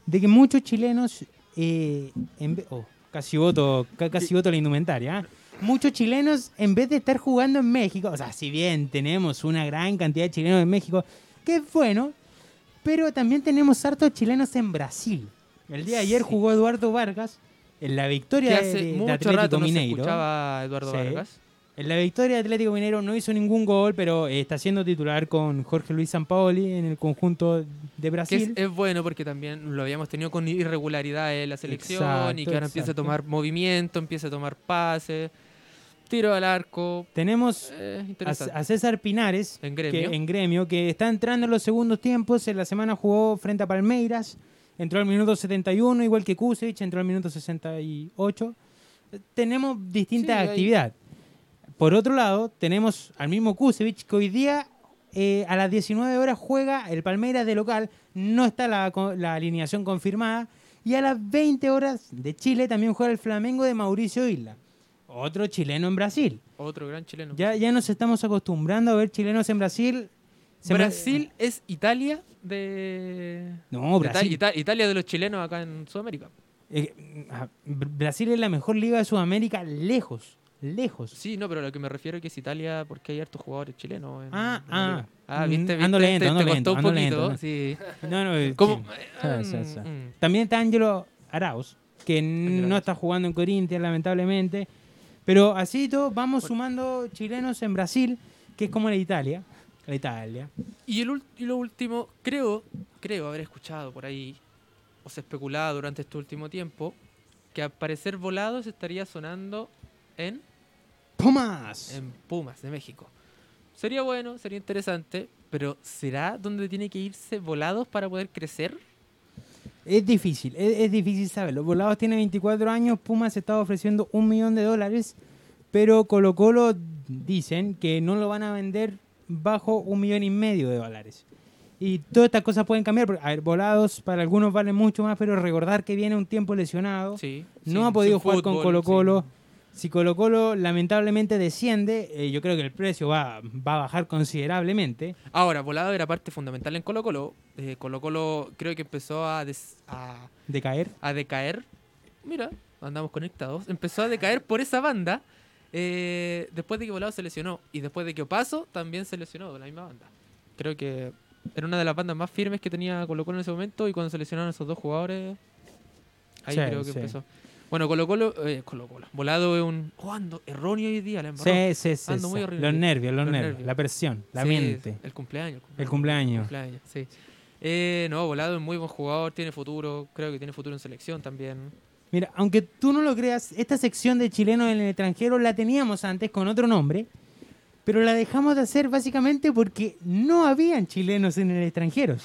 [SPEAKER 1] de que muchos chilenos, eh, en oh, casi voto, ca- casi voto la indumentaria, ¿ah? muchos chilenos en vez de estar jugando en México, o sea, si bien tenemos una gran cantidad de chilenos en México, que es bueno, Pero también tenemos hartos chilenos en Brasil. El día de ayer jugó Eduardo Vargas en la victoria de,
[SPEAKER 2] hace
[SPEAKER 1] de
[SPEAKER 2] mucho
[SPEAKER 1] Atlético
[SPEAKER 2] rato no se escuchaba a Eduardo
[SPEAKER 1] Sí.
[SPEAKER 2] Vargas.
[SPEAKER 1] En la victoria de Atlético Mineiro no hizo ningún gol, pero eh, está siendo titular con Jorge Luis Sampaoli en el conjunto de
[SPEAKER 2] es,
[SPEAKER 1] Brasil.
[SPEAKER 2] es bueno porque también lo habíamos tenido con irregularidades en la selección y que ahora empieza a tomar movimiento, empieza a tomar pases, tiro al arco.
[SPEAKER 1] Tenemos
[SPEAKER 2] eh,
[SPEAKER 1] a, César Pinares
[SPEAKER 2] en
[SPEAKER 1] que,
[SPEAKER 2] gremio.
[SPEAKER 1] en gremio, que está entrando en los segundos tiempos. En la semana jugó frente a Palmeiras, entró al minuto 71, igual que Kusevich, entró al minuto 68. Eh, Tenemos distintas
[SPEAKER 2] Sí,
[SPEAKER 1] actividades. Por otro lado, tenemos al mismo Kusevich que hoy día eh, a las 19 horas juega el Palmeiras de local, no está la, la alineación confirmada, y a las 20 horas de Chile también juega el Flamengo de Mauricio Isla, otro chileno en Brasil.
[SPEAKER 2] Otro gran chileno.
[SPEAKER 1] Ya, ya nos estamos acostumbrando a ver chilenos en Brasil. Me-
[SPEAKER 2] Brasil es Italia de...
[SPEAKER 1] No,
[SPEAKER 2] Ita-
[SPEAKER 1] Brasil.
[SPEAKER 2] Ita- Italia de los chilenos acá en Sudamérica.
[SPEAKER 1] eh, Br- Brasil es la mejor liga de Sudamérica, lejos, lejos.
[SPEAKER 2] Sí, no, pero lo que me refiero es que es Italia porque hay hartos jugadores chilenos. en-
[SPEAKER 1] Ah,
[SPEAKER 2] en
[SPEAKER 1] ah.
[SPEAKER 2] liga. Ah,
[SPEAKER 1] Mm,
[SPEAKER 2] viste, viste.
[SPEAKER 1] ando lento,
[SPEAKER 2] te,
[SPEAKER 1] ando
[SPEAKER 2] te
[SPEAKER 1] lento,
[SPEAKER 2] costó un poquito,
[SPEAKER 1] lento,
[SPEAKER 2] sí.
[SPEAKER 1] No, no,
[SPEAKER 2] ¿Cómo?
[SPEAKER 1] sí. Sí, sí, sí.
[SPEAKER 2] Mm, mm.
[SPEAKER 1] También está Ángelo Arauz, que no está jugando en Corinthians, lamentablemente. Pero así y todo, vamos
[SPEAKER 2] Bueno.
[SPEAKER 1] sumando chilenos en Brasil, que es como la Italia. La Italia.
[SPEAKER 2] Y, el, y lo último, creo, creo haber escuchado por ahí, o se especulaba durante este último tiempo, que al parecer Volados estaría sonando en,
[SPEAKER 1] ¡Pumas!
[SPEAKER 2] en Pumas de México. Sería bueno, sería interesante, pero ¿será donde tiene que irse Volados para poder crecer?
[SPEAKER 1] Es difícil, es, es difícil saberlo. Volados tiene 24 años, Pumas está ofreciendo un millón de dólares, pero Colo Colo dicen que no lo van a vender bajo un millón y medio de dólares. Y todas estas cosas pueden cambiar. porque, A ver, Volados para algunos valen mucho más, pero recordar que viene un tiempo lesionado.
[SPEAKER 2] Sí.
[SPEAKER 1] no
[SPEAKER 2] sí,
[SPEAKER 1] ha podido jugar con Colo Colo. Si Colo Colo lamentablemente desciende, eh, yo creo que el precio va, va a bajar considerablemente.
[SPEAKER 2] Ahora, Volado era parte fundamental en Colo Colo. Eh, Colo Colo creo que empezó a, des- a
[SPEAKER 1] De caer.
[SPEAKER 2] a decaer. Mira, andamos conectados. Empezó a decaer por esa banda. eh, después de que Volado se lesionó. Y después de que Opaso también se lesionó de la misma banda. Creo que era una de las bandas más firmes que tenía Colo Colo en ese momento. Y cuando se lesionaron esos dos jugadores, ahí
[SPEAKER 1] Sí,
[SPEAKER 2] creo que
[SPEAKER 1] sí.
[SPEAKER 2] empezó. Bueno, Colo Colo, eh, Colo Colo. Volado es un. Oh, ando erróneo hoy día, la embarró.
[SPEAKER 1] Sí, sí, sí,
[SPEAKER 2] Ando muy.
[SPEAKER 1] Los nervios, los,
[SPEAKER 2] Los
[SPEAKER 1] nervios,
[SPEAKER 2] nervios.
[SPEAKER 1] la presión, la
[SPEAKER 2] Sí,
[SPEAKER 1] mente.
[SPEAKER 2] El cumpleaños.
[SPEAKER 1] El cumpleaños.
[SPEAKER 2] cumpleaños, sí. Eh, no, Volado es muy buen jugador, tiene futuro. Creo que tiene futuro en selección también.
[SPEAKER 1] Mira, aunque tú no lo creas, esta sección de chilenos en el extranjero la teníamos antes con otro nombre, pero la dejamos de hacer básicamente porque no habían chilenos en el extranjero.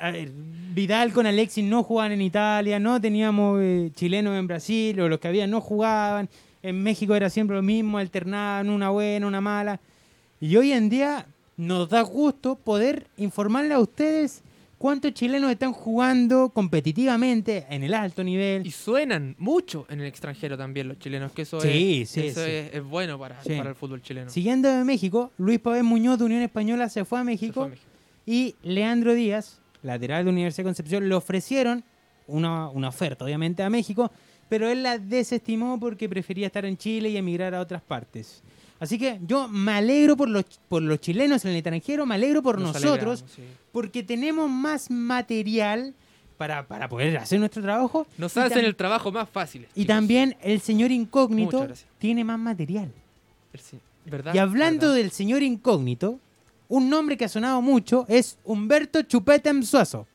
[SPEAKER 1] A ver, Vidal con Alexis no jugaban en Italia, no teníamos eh, chilenos en Brasil, o los que habían no jugaban. En México era siempre lo mismo, alternaban una buena, una mala. Y hoy en día nos da gusto poder informarle a ustedes cuántos chilenos están jugando competitivamente en el alto nivel.
[SPEAKER 2] Y suenan mucho en el extranjero también los chilenos, que eso,
[SPEAKER 1] Sí,
[SPEAKER 2] es,
[SPEAKER 1] sí,
[SPEAKER 2] eso
[SPEAKER 1] sí.
[SPEAKER 2] Es, es bueno para, el fútbol chileno.
[SPEAKER 1] Siguiendo de México, Luis Pavés Muñoz de Unión Española se fue a
[SPEAKER 2] Se
[SPEAKER 1] México
[SPEAKER 2] fue a México.
[SPEAKER 1] y Leandro Díaz, lateral de Universidad de Concepción, le ofrecieron una, una oferta, obviamente, a México, pero él la desestimó porque prefería estar en Chile y emigrar a otras partes. Así que yo me alegro por los, por los chilenos en el extranjero, me alegro por
[SPEAKER 2] Nos
[SPEAKER 1] nosotros,
[SPEAKER 2] sí.
[SPEAKER 1] porque tenemos más material para, para poder hacer nuestro trabajo.
[SPEAKER 2] Nos hacen el trabajo más fácil.
[SPEAKER 1] Y también el señor incógnito tiene más material.
[SPEAKER 2] ¿Verdad?
[SPEAKER 1] Y hablando
[SPEAKER 2] ¿Verdad?
[SPEAKER 1] del señor incógnito, un nombre que ha sonado mucho es Humberto Chupetem Suazo,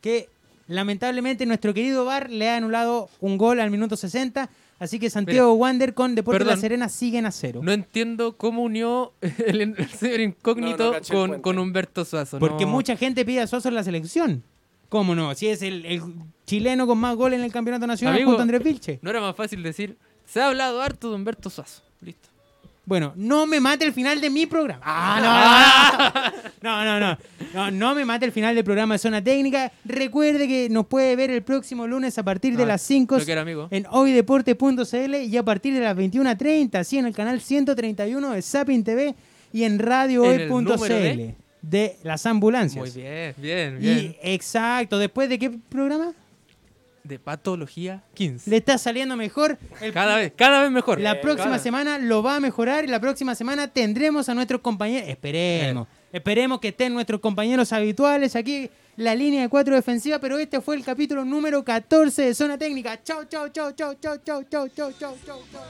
[SPEAKER 1] que lamentablemente nuestro querido Bar le ha anulado un gol al minuto 60, así que Santiago Wander con Deportes La
[SPEAKER 2] perdón.
[SPEAKER 1] Serena siguen a cero.
[SPEAKER 2] No entiendo cómo unió el, el señor incógnito
[SPEAKER 3] No, no
[SPEAKER 2] con, Humberto Suazo.
[SPEAKER 1] porque
[SPEAKER 2] no.
[SPEAKER 1] mucha gente pide a Suazo en la selección. ¿Cómo no? Si es el, el chileno con más goles en el campeonato nacional
[SPEAKER 2] Amigo,
[SPEAKER 1] junto a Andrés Vilche.
[SPEAKER 2] ¿No era más fácil decir, se ha hablado harto de Humberto Suazo? Listo.
[SPEAKER 1] Bueno, no me mate el final de mi programa. Ah, no, no, no, no, no, no me mate el final del programa de Zona Técnica. Recuerde que nos puede ver el próximo lunes a partir de
[SPEAKER 2] Ah,
[SPEAKER 1] las 5
[SPEAKER 2] Lo que era amigo.
[SPEAKER 1] en hoydeporte.cl y a partir de las 21.30, así en el canal 131 de Sapin TV y en
[SPEAKER 2] ¿En el
[SPEAKER 1] radiohoy.cl de las ambulancias.
[SPEAKER 2] Muy bien, bien, bien.
[SPEAKER 1] Y exacto, después de qué programa
[SPEAKER 2] De patología 15.
[SPEAKER 1] le está saliendo mejor. El-
[SPEAKER 2] Cada vez, cada vez mejor.
[SPEAKER 1] La próxima
[SPEAKER 2] Cada-
[SPEAKER 1] semana lo va a mejorar y la próxima semana tendremos a nuestros compañeros. Esperemos. Esperemos que estén nuestros compañeros habituales aquí. la línea de cuatro defensiva, pero este fue el capítulo número 14 de Zona Técnica. Chau, chau, chau, chau, chau, chau, chau, chau, chau, chau.